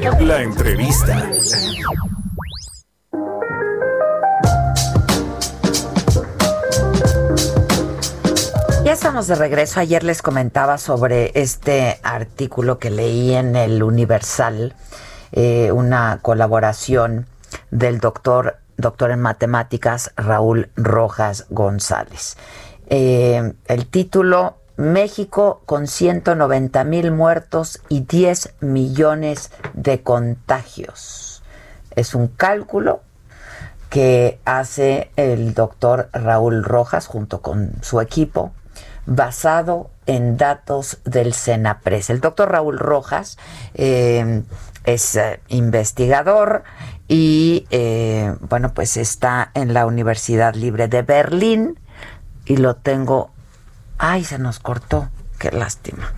La entrevista. Ya estamos de regreso. Ayer les comentaba sobre este artículo que leí en el Universal, eh, una colaboración del doctor, doctor en matemáticas Raúl Rojas González. Eh, el título México con 190 mil muertos y 10 millones de contagios. Es un cálculo que hace el doctor Raúl Rojas junto con su equipo basado en datos del CENAPRES. El doctor Raúl Rojas eh, es eh, investigador y eh, bueno, pues está en la Universidad Libre de Berlín y lo tengo Ay, se nos cortó. Qué lástima.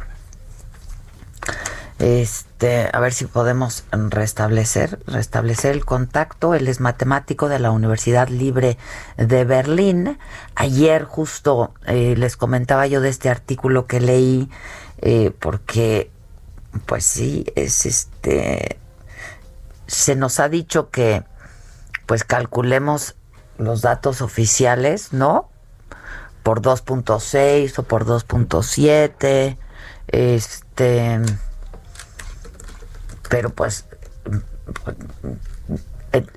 Este, a ver si podemos restablecer, restablecer el contacto. Él es matemático de la Universidad Libre de Berlín. Ayer justo eh, les comentaba yo de este artículo que leí, eh, porque, pues sí, es este, se nos ha dicho que, pues calculemos los datos oficiales, ¿no? Por 2.6 o por 2.7 este pero pues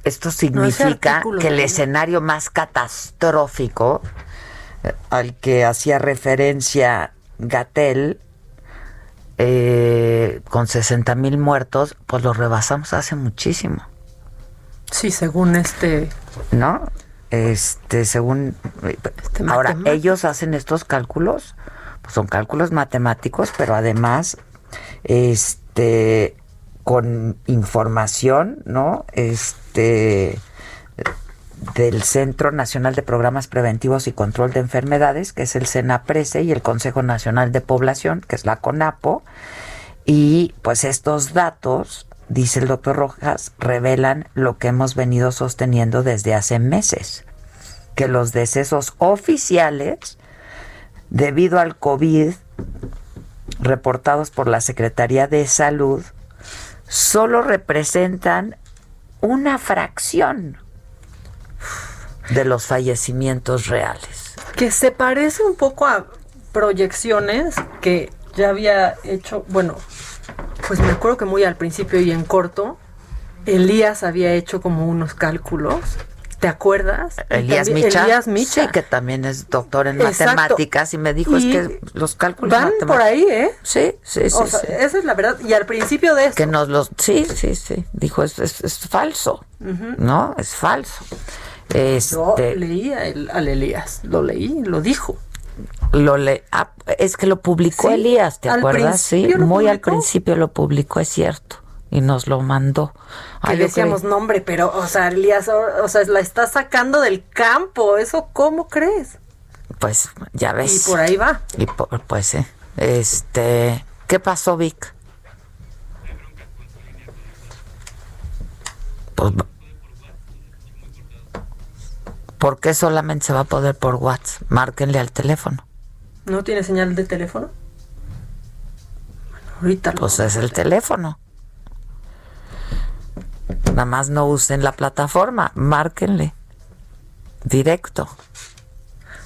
esto significa que el escenario más catastrófico eh, al que hacía referencia Gatel eh, con 60 mil muertos, pues lo rebasamos hace muchísimo. Sí, según este. ¿No? Este según este ahora ellos hacen estos cálculos pues son cálculos matemáticos pero además este con información no este del Centro Nacional de Programas Preventivos y Control de Enfermedades, que es el CENAPRESE, y el Consejo Nacional de Población, que es la CONAPO. Y pues estos datos dice el doctor Rojas, revelan lo que hemos venido sosteniendo desde hace meses, que los decesos oficiales debido al COVID reportados por la Secretaría de Salud solo representan una fracción de los fallecimientos reales. Que se parece un poco a proyecciones que ya había hecho, bueno, pues me acuerdo que muy al principio y en corto, Elías había hecho como unos cálculos. ¿Te acuerdas? Elías Micha. Elías Micha. Sí, que también es doctor en matemáticas y me dijo es que los cálculos van por ahí, ¿eh? Sí, sí, sí, Esa es la verdad. Y al principio de esto. Que nos los. Sí, sí, sí. Dijo es, es, falso. ¿No? Es falso. Este... Yo leí al Elías. Lo leí, lo dijo lo le ah, es que lo publicó Elías, ¿te acuerdas? Sí, muy al principio lo publicó, es cierto, y nos lo mandó. Que decíamos nombre, pero, o sea, Elías, o, sea, la está sacando del campo, ¿eso cómo crees? Pues ya ves. Y por ahí va. Y pues sí. Este, ¿qué pasó, Vic? Pues ¿Por qué solamente se va a poder por WhatsApp? Márquenle al teléfono. ¿No tiene señal de teléfono? Bueno, ahorita lo Pues es el teléfono. Nada más no usen la plataforma, márquenle. Directo.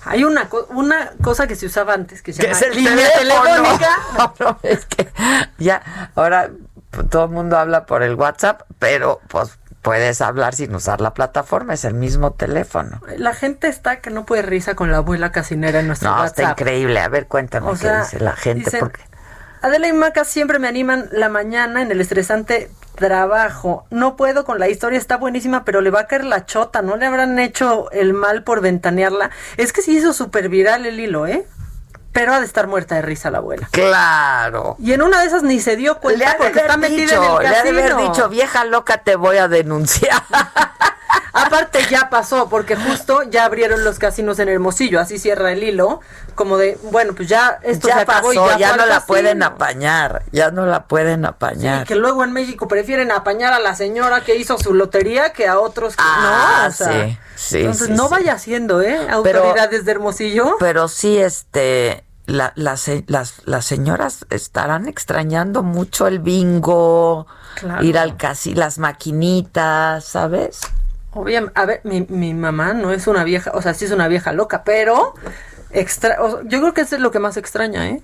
Hay una, co- una cosa que se usaba antes que se llama es el línea teléfono. telefónica. *laughs* No, es que ya, ahora todo el mundo habla por el WhatsApp, pero pues puedes hablar sin usar la plataforma, es el mismo teléfono. La gente está que no puede risa con la abuela casinera en nuestro No, WhatsApp. está increíble. A ver, cuéntame O qué sea, dice la gente. porque Adela y Maca siempre me animan la mañana en el estresante trabajo. No puedo con la historia, está buenísima, pero le va a caer la chota. ¿No le habrán hecho el mal por ventanearla? Es que se hizo súper viral el hilo, ¿eh? Pero ha de estar muerta de risa la abuela. Claro. Y en una de esas ni se dio Le cuenta ha de porque está metida dicho, en el le ha de haber casino. dicho, vieja loca, te voy a denunciar. *laughs* Aparte ya pasó, porque justo ya abrieron los casinos en Hermosillo, así cierra el hilo, como de, bueno, pues ya esto ya se acabó pasó, y ya, ya, no la casino. pueden apañar, ya no la pueden apañar. Y que luego en México prefieren apañar a la señora que hizo su lotería que a otros que Ah, no. o sea, sí, sí, Entonces sí, no sí. vaya haciendo, ¿eh? Pero- Autoridades de Hermosillo. Pero sí, este, la- las las, las señoras estarán extrañando mucho el bingo, Claro. ir al casi, las maquinitas, ¿sabes? Obviamente, a ver, mi, mi mamá no es una vieja, o sea, sí es una vieja loca, pero extra, o- yo creo que eso es lo que más extraña, ¿eh?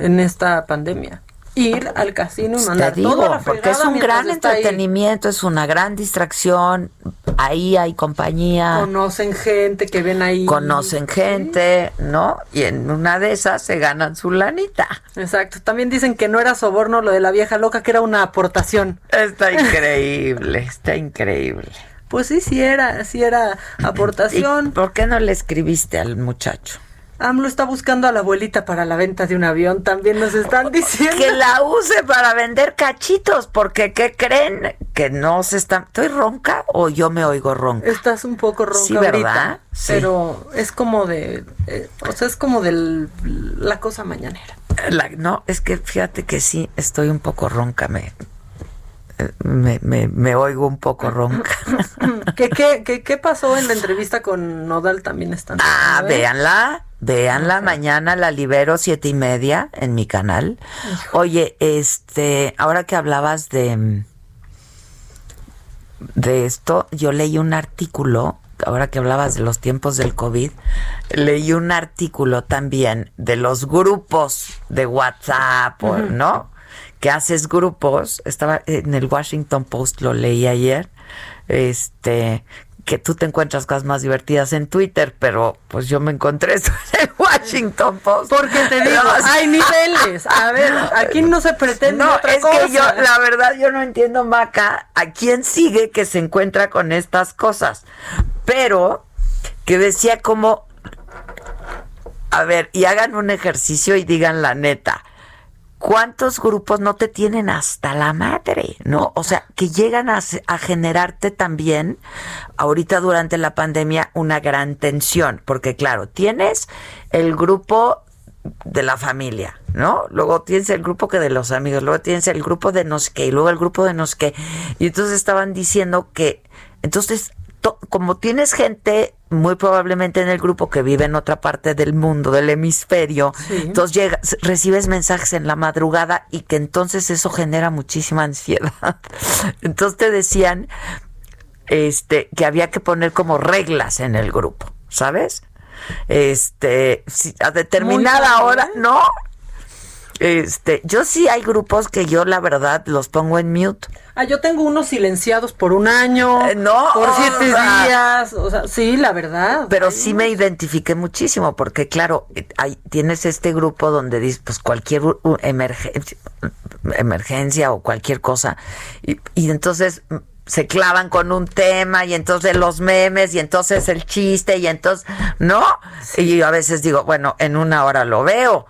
En esta pandemia. Ir al casino y mandar Te digo, la porque es un gran ahí. entretenimiento, es una gran distracción, ahí hay compañía. Conocen gente que ven ahí. conocen gente, ¿no? Y en una de esas se ganan su lanita. Exacto. También dicen que no era soborno lo de la vieja loca, que era una aportación. Está *laughs* increíble, está increíble. Pues sí, sí era, sí era aportación. ¿Y por qué no le escribiste al muchacho? AMLO está buscando a la abuelita para la venta de un avión, también nos están *laughs* diciendo. Que la use para vender cachitos, porque ¿qué creen? Que no se están... ¿Estoy ronca o yo me oigo ronca? Estás un poco ronca Sí, ¿verdad? ahorita, Sí. pero es como de, eh, o sea, es como de la cosa mañanera. La- no, es que fíjate que sí, estoy un poco ronca, me, eh, me, me, me oigo un poco ronca. *laughs* ¿Qué, qué, qué, qué pasó en la entrevista con Nodal también están? Ah, véanla, véanla mañana, la libero siete y media en mi canal. Oye, este, ahora que hablabas de de esto, yo leí un artículo, ahora que hablabas de los tiempos del COVID, leí un artículo también de los grupos de WhatsApp. ¿no? Que haces grupos, estaba en el Washington Post, lo leí ayer, este, que tú te encuentras cosas más divertidas en Twitter, pero pues yo me encontré esto en el Washington Post. Porque te digo, hay niveles. A ver, aquí no se pretende no, otra es cosa. que yo, la verdad, yo no entiendo, Maca, a quién sigue que se encuentra con estas cosas. Pero que decía como, a ver, y hagan un ejercicio y digan la neta. ¿Cuántos grupos no te tienen hasta la madre? ¿No? O sea, que llegan a, a generarte también, ahorita durante la pandemia, una gran tensión. Porque, claro, tienes el grupo de la familia, ¿no? Luego tienes el grupo que de los amigos, luego tienes el grupo de no sé qué, y luego el grupo de no sé qué. Y entonces estaban diciendo que, entonces, to- como tienes gente muy probablemente en el grupo que vive en otra parte del mundo, del hemisferio, entonces llegas, recibes mensajes en la madrugada y que entonces eso genera muchísima ansiedad. *laughs* Entonces te decían este que había que poner como reglas en el grupo, ¿sabes? Este, si a determinada hora, padre. ¿no? Este, yo sí hay grupos que yo la verdad los pongo en mute. Ah, yo tengo unos silenciados por un año, Eh, no, por siete días, o sea, sí, la verdad. Pero sí me identifiqué muchísimo, porque claro, eh, hay, tienes este grupo donde dices, pues cualquier emergencia, emergencia o cualquier cosa, y, y entonces mm, se clavan con un tema, y entonces los memes, y entonces el chiste, y entonces, ¿no? Y yo a veces digo, bueno, en una hora lo veo.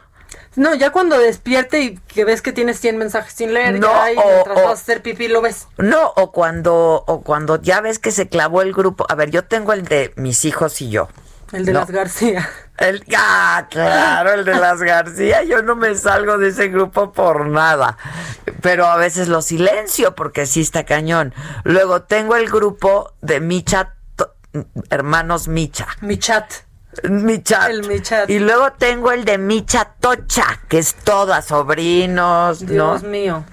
No, ya cuando despierte y que ves que tienes 100 mensajes sin leer, No, ya, y o- mientras o- vas a hacer pipí lo ves. No, o cuando, o cuando ya ves que se clavó el grupo. A ver, yo tengo el de mis hijos y yo. El de No. las García. El, ah, claro, el de las García. Yo no me salgo de ese grupo por nada. Pero a veces lo silencio porque sí está cañón. Luego tengo el grupo de Micha, hermanos Micha. Michat. Michat. El Michat. Y luego tengo el de Micha Tocha, que es todo a sobrinos, Dios ¿no? mío.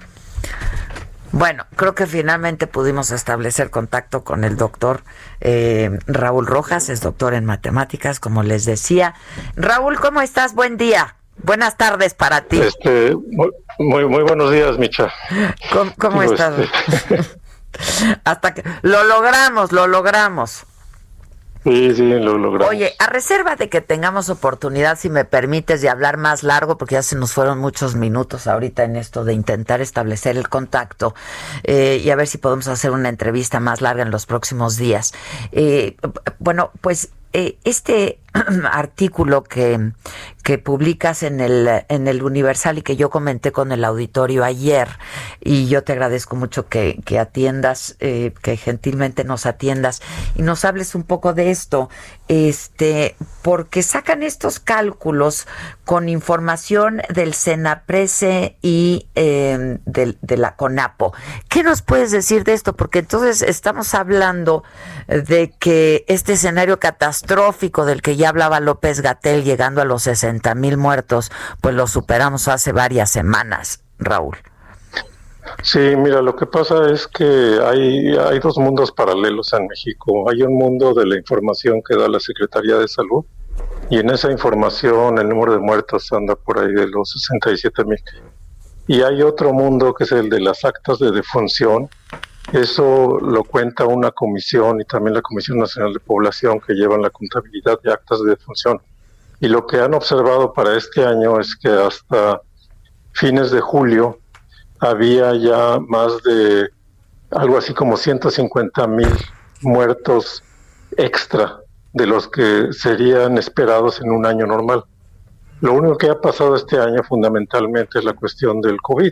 Bueno, creo que finalmente pudimos establecer contacto con el doctor eh, Raúl Rojas, es doctor en matemáticas, como les decía. Raúl, ¿cómo estás? Buen día. Buenas tardes para ti. Este, muy, muy, muy buenos días, Micha. ¿Cómo, estás? este, *laughs* Hasta que lo logramos, lo logramos. Sí, sí, lo logramos. Oye, a reserva de que tengamos oportunidad, si me permites, de hablar más largo, porque ya se nos fueron muchos minutos ahorita en esto de intentar establecer el contacto eh, y a ver si podemos hacer una entrevista más larga en los próximos días. Eh, bueno, pues eh, este *clears throat* artículo que, que publicas en el, en el Universal y que yo comenté con el auditorio ayer, y yo te agradezco mucho que, que atiendas, eh, que gentilmente nos atiendas y nos hables un poco de esto, este, porque sacan estos cálculos con información del Senaprese y eh, de la CONAPO. ¿Qué nos puedes decir de esto? Porque entonces estamos hablando de que este escenario catastrófico del que hablaba López Gatel llegando a los 60 mil muertos, pues lo superamos hace varias semanas, Raúl. Sí, mira, lo que pasa es que hay, hay dos mundos paralelos en México. Hay un mundo de la información que da la Secretaría de Salud y en esa información el número de muertos anda por ahí de los 67 mil. Y hay otro mundo que es el de las actas de defunción. Eso lo cuenta una comisión y también la Comisión Nacional de Población que llevan la contabilidad de actas de defunción. Y lo que han observado para este año es que hasta fines de julio había ya más de algo así como 150 mil muertos extra de los que serían esperados en un año normal. Lo único que ha pasado este año fundamentalmente es la cuestión del COVID.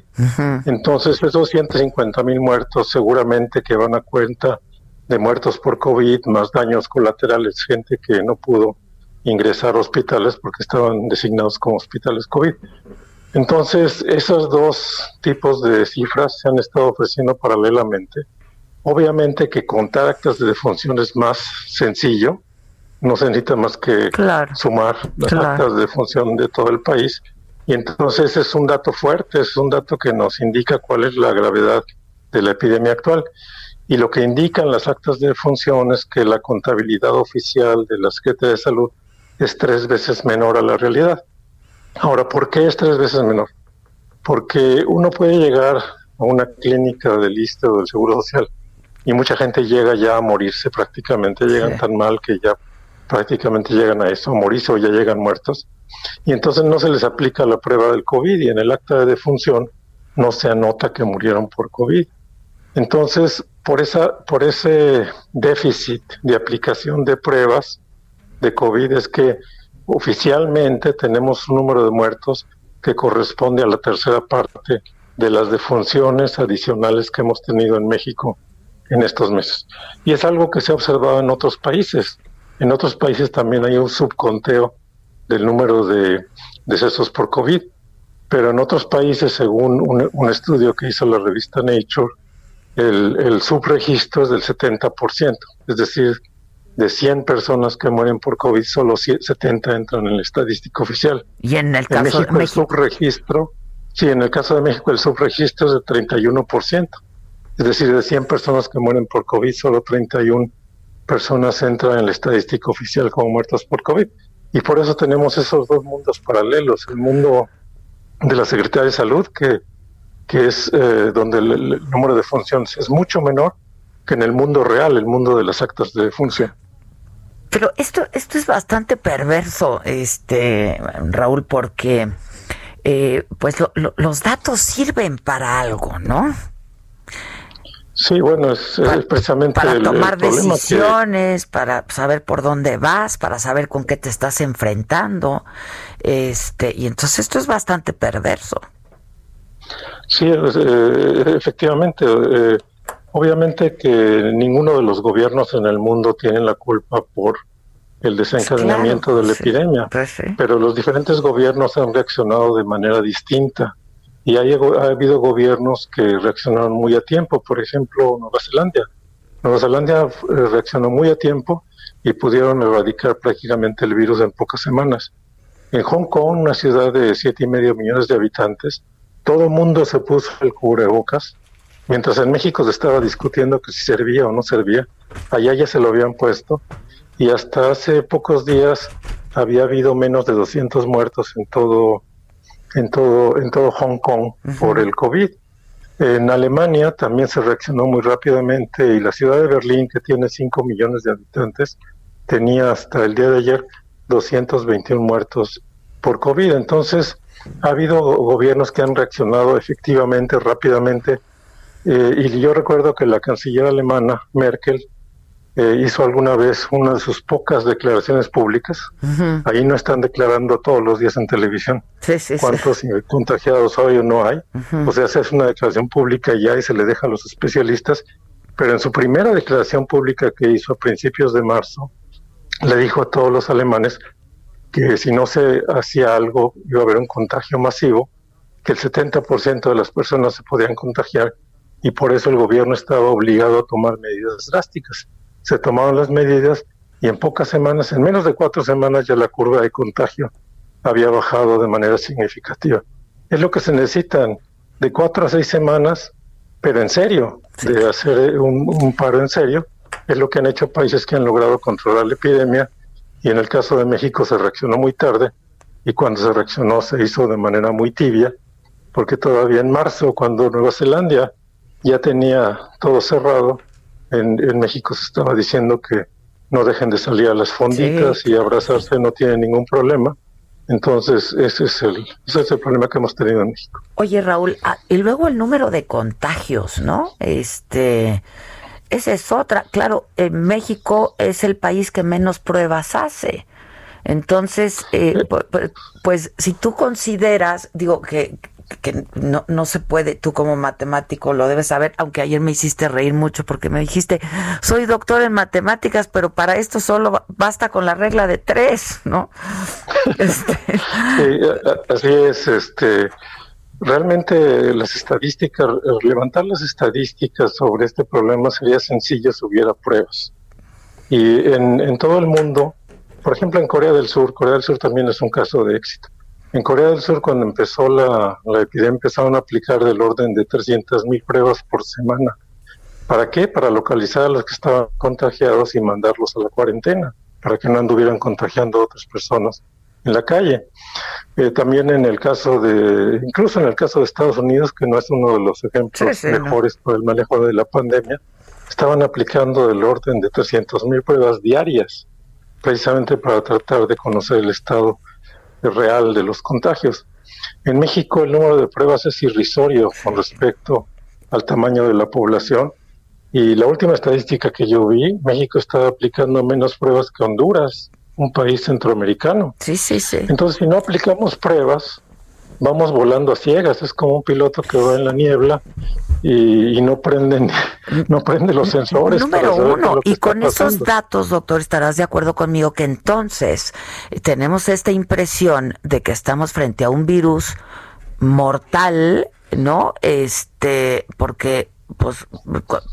Entonces esos 150 mil muertos seguramente que van a cuenta de muertos por COVID más daños colaterales, gente que no pudo ingresar a hospitales porque estaban designados como hospitales COVID. Entonces, esos dos tipos de cifras se han estado ofreciendo paralelamente. Obviamente que contar actas de defunción es más sencillo, no se necesita más que sumar las claro. actas de defunción de todo el país. Y entonces es un dato fuerte, es un dato que nos indica cuál es la gravedad de la epidemia actual. Y lo que indican las actas de defunción es que la contabilidad oficial de la Secretaría de Salud es tres veces menor a la realidad. Ahora, ¿por qué es tres veces menor? Porque uno puede llegar a una clínica del ISSSTE o del Seguro Social y mucha gente llega ya a morirse prácticamente, llegan tan mal que ya prácticamente llegan a eso, a morirse o ya llegan muertos. Y entonces no se les aplica la prueba del COVID y en el acta de defunción no se anota que murieron por COVID. Entonces, por, esa, por ese déficit de aplicación de pruebas de COVID es que oficialmente tenemos un número de muertos que corresponde a la tercera parte de las defunciones adicionales que hemos tenido en México en estos meses. Y es algo que se ha observado en otros países. En otros países también hay un subconteo del número de decesos por COVID, pero en otros países, según un, un estudio que hizo la revista Nature, el, el subregistro es del 70%, es decir, de 100 personas que mueren por COVID, solo 70 entran en la estadística oficial. Y en el En caso México, de el México, subregistro, sí, en el caso de México el subregistro es de 31%. Es decir, de 100 personas que mueren por COVID, solo 31 personas entran en la estadística oficial como muertas por COVID. Y por eso tenemos esos dos mundos paralelos. El mundo de la Secretaría de Salud, que, que es eh, donde el, el número de funciones es mucho menor que en el mundo real, el mundo de las actas de función. Pero esto, esto es bastante perverso, este Raúl, porque eh, pues lo- lo- los datos sirven para algo, ¿no? Sí, bueno, es, es precisamente Para el- el tomar que- decisiones, para saber por dónde vas, para saber con qué te estás enfrentando, este, y entonces esto es bastante perverso. Sí, eh, efectivamente. eh, obviamente que ninguno de los gobiernos en el mundo tiene la culpa por el desencadenamiento de la epidemia, pero los diferentes gobiernos han reaccionado de manera distinta y ha habido gobiernos que reaccionaron muy a tiempo, por ejemplo Nueva Zelanda. Nueva Zelanda eh, reaccionó muy a tiempo y pudieron erradicar prácticamente el virus en pocas semanas. En Hong Kong, una ciudad de siete y medio millones de habitantes, todo el mundo se puso el cubrebocas, mientras en México se estaba discutiendo que si servía o no servía, allá ya se lo habían puesto y hasta hace pocos días había habido menos de 200 muertos en todo en todo en todo Hong Kong por el COVID. En Alemania también se reaccionó muy rápidamente y la ciudad de Berlín, que tiene 5 millones de habitantes, tenía hasta el día de ayer 221 muertos por COVID. Entonces, ha habido gobiernos que han reaccionado efectivamente, rápidamente. Eh, y yo recuerdo que la canciller alemana, Merkel, eh, hizo alguna vez una de sus pocas declaraciones públicas. Ahí no están declarando todos los días en televisión cuántos contagiados hay o no hay. O sea, se hace una declaración pública y ahí se le deja a los especialistas. Pero en su primera declaración pública que hizo a principios de marzo, le dijo a todos los alemanes que si no se hacía algo iba a haber un contagio masivo, que el 70% de las personas se podían contagiar y por eso el gobierno estaba obligado a tomar medidas drásticas se tomaron las medidas y en pocas semanas, en menos de cuatro semanas, ya la curva de contagio había bajado de manera significativa. Es lo que se necesitan de cuatro a seis semanas, pero en serio, de hacer un, un paro en serio, es lo que han hecho países que han logrado controlar la epidemia y en el caso de México se reaccionó muy tarde y cuando se reaccionó se hizo de manera muy tibia, porque todavía en marzo, cuando Nueva Zelanda ya tenía todo cerrado, en, México se estaba diciendo que no dejen de salir a las fonditas y abrazarse no tiene ningún problema. Entonces, ese es, el, ese es el problema que hemos tenido en México. Oye, Raúl, ah, y luego el número de contagios, ¿no? Este, esa es otra. Claro, en México es el país que menos pruebas hace. Entonces, eh, pues, pues, si tú consideras, digo, que, que no, no se puede, tú como matemático lo debes saber, aunque ayer me hiciste reír mucho porque me dijiste, soy doctor en matemáticas, pero para esto solo basta con la regla de tres, ¿no? *laughs* Este... Sí, así es, este, realmente las estadísticas, levantar las estadísticas sobre este problema sería sencillo si hubiera pruebas. Y en, en todo el mundo, por ejemplo en Corea del Sur, Corea del Sur también es un caso de éxito en Corea del Sur, cuando empezó la, epidemia, empezaron a aplicar del orden de 300 mil pruebas por semana. ¿Para qué? Para localizar a los que estaban contagiados y mandarlos a la cuarentena, para que no anduvieran contagiando a otras personas en la calle. Eh, también en el caso de, incluso en el caso de Estados Unidos, que no es uno de los ejemplos mejores por el manejo de la pandemia, estaban aplicando del orden de 300 mil pruebas diarias, precisamente para tratar de conocer el estado real de los contagios. En México el número de pruebas es irrisorio con respecto al tamaño de la población y la última estadística que yo vi, México está aplicando menos pruebas que Honduras, un país centroamericano. Sí, sí, sí. Entonces, si no aplicamos pruebas, vamos volando a ciegas, es como un piloto que va en la niebla y, no prenden *laughs* no prende los sensores. Número uno, y con esos datos, doctor, estarás de acuerdo conmigo que entonces tenemos esta impresión de que estamos frente a un virus mortal, ¿no? Este, porque pues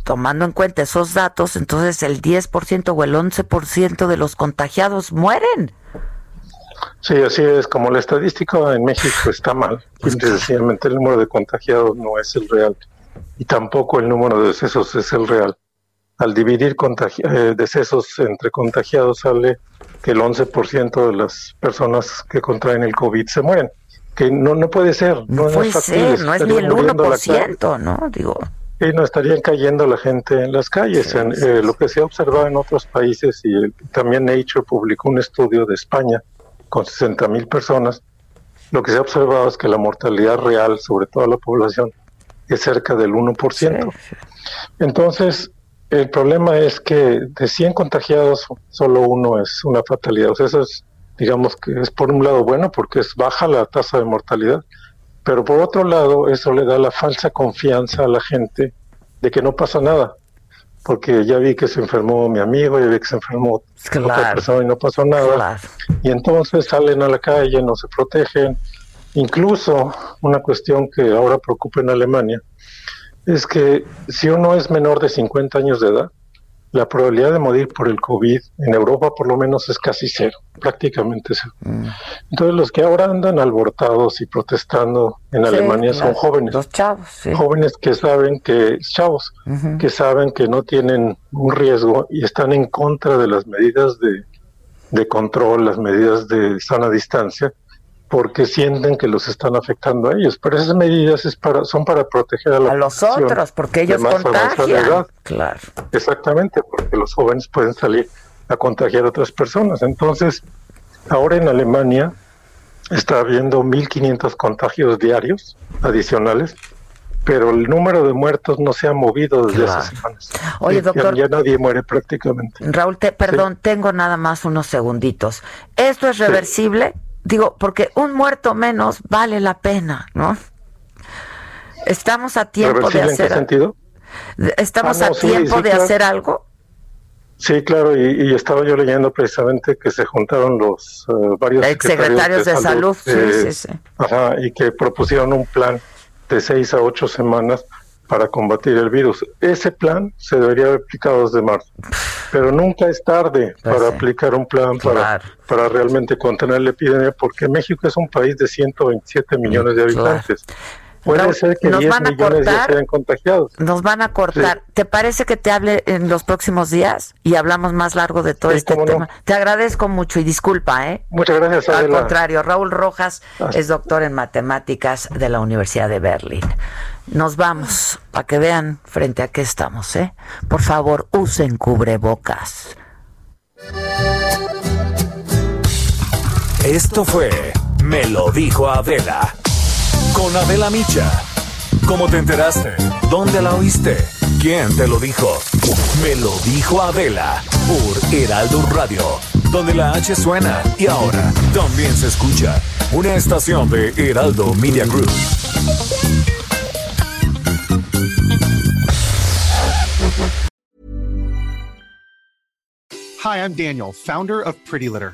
tomando en cuenta esos datos, entonces el 10% o el 11% de los contagiados mueren. Sí, así es. Como la estadística en México está mal, *laughs* sencillamente el número de contagiados no es el real y tampoco el número de decesos es el real. Al dividir eh, decesos entre contagiados sale que el 11% de las personas que contraen el COVID se mueren. Que no, no puede ser. No, puede ser, no es ni el 1%, ¿no? Digo. Y no estarían cayendo la gente en las calles. Eh, lo que se ha observado en otros países, y también Nature publicó un estudio de España, con 60 mil personas, lo que se ha observado es que la mortalidad real sobre toda la población es cerca del 1%. Entonces, el problema es que de 100 contagiados, solo uno es una fatalidad. O sea, eso es, digamos que es por un lado bueno porque es baja la tasa de mortalidad, pero por otro lado eso le da la falsa confianza a la gente de que no pasa nada porque ya vi que se enfermó mi amigo, ya vi que se enfermó otra persona y no pasó nada. Y entonces salen a la calle, no se protegen. Incluso una cuestión que ahora preocupa en Alemania es que si uno es menor de 50 años de edad, la probabilidad de morir por el COVID en Europa por lo menos es casi cero, prácticamente cero. Mm. Entonces los que ahora andan alborotados y protestando en Sí, Alemania son jóvenes. Los chavos, sí. Jóvenes que saben que, chavos, que saben que no tienen un riesgo y están en contra de las medidas de, de control, las medidas de sana distancia, porque sienten que los están afectando a ellos. Pero esas medidas es para, son para proteger a, la A los otros, porque ellos contagian. edad. Claro. Exactamente, porque los jóvenes pueden salir a contagiar a otras personas. Entonces, ahora en Alemania está habiendo 1.500 contagios diarios adicionales, pero el número de muertos no se ha movido desde Claro. hace semanas. Oye, doctor. Ya, nadie muere prácticamente. Raúl, te, perdón, tengo nada más unos segunditos. ¿Esto es reversible? Digo, porque un muerto menos vale la pena, ¿no? Estamos a tiempo de ¿Reversible en qué hacer sentido? estamos Ah, no, a sí, tiempo sí, de claro. hacer algo. Sí, claro, y, y estaba yo leyendo precisamente que se juntaron los eh, varios Exsecretarios de salud, sí, eh, sí, sí. Ajá, y que propusieron un plan de seis a ocho semanas para combatir el virus. Ese plan se debería haber aplicado desde marzo, pero nunca es tarde Pues para sí. aplicar un plan para, para realmente contener la epidemia, porque México es un país de 127 millones de Claro. Puede Raúl, ser que nos 10 van a ya cortar. contagiados. Nos van a cortar. ¿Te parece que te hable en los próximos días y hablamos más largo de todo Sí, este no. tema? Te agradezco mucho y disculpa, ¿eh? Muchas gracias, Al Adela. contrario, Raúl Rojas es doctor en matemáticas de la Universidad de Berlín. Nos vamos para que vean frente a qué estamos, ¿eh? Por favor, usen cubrebocas. Esto fue Me lo dijo Adela. Con Adela Micha. ¿Cómo te enteraste? ¿Dónde la oíste? ¿Quién te lo dijo? Me lo dijo Adela por Heraldo Radio, donde la H suena y ahora también se escucha. Una estación de Heraldo Media Group. Hi, I'm Daniel, founder of Pretty Litter.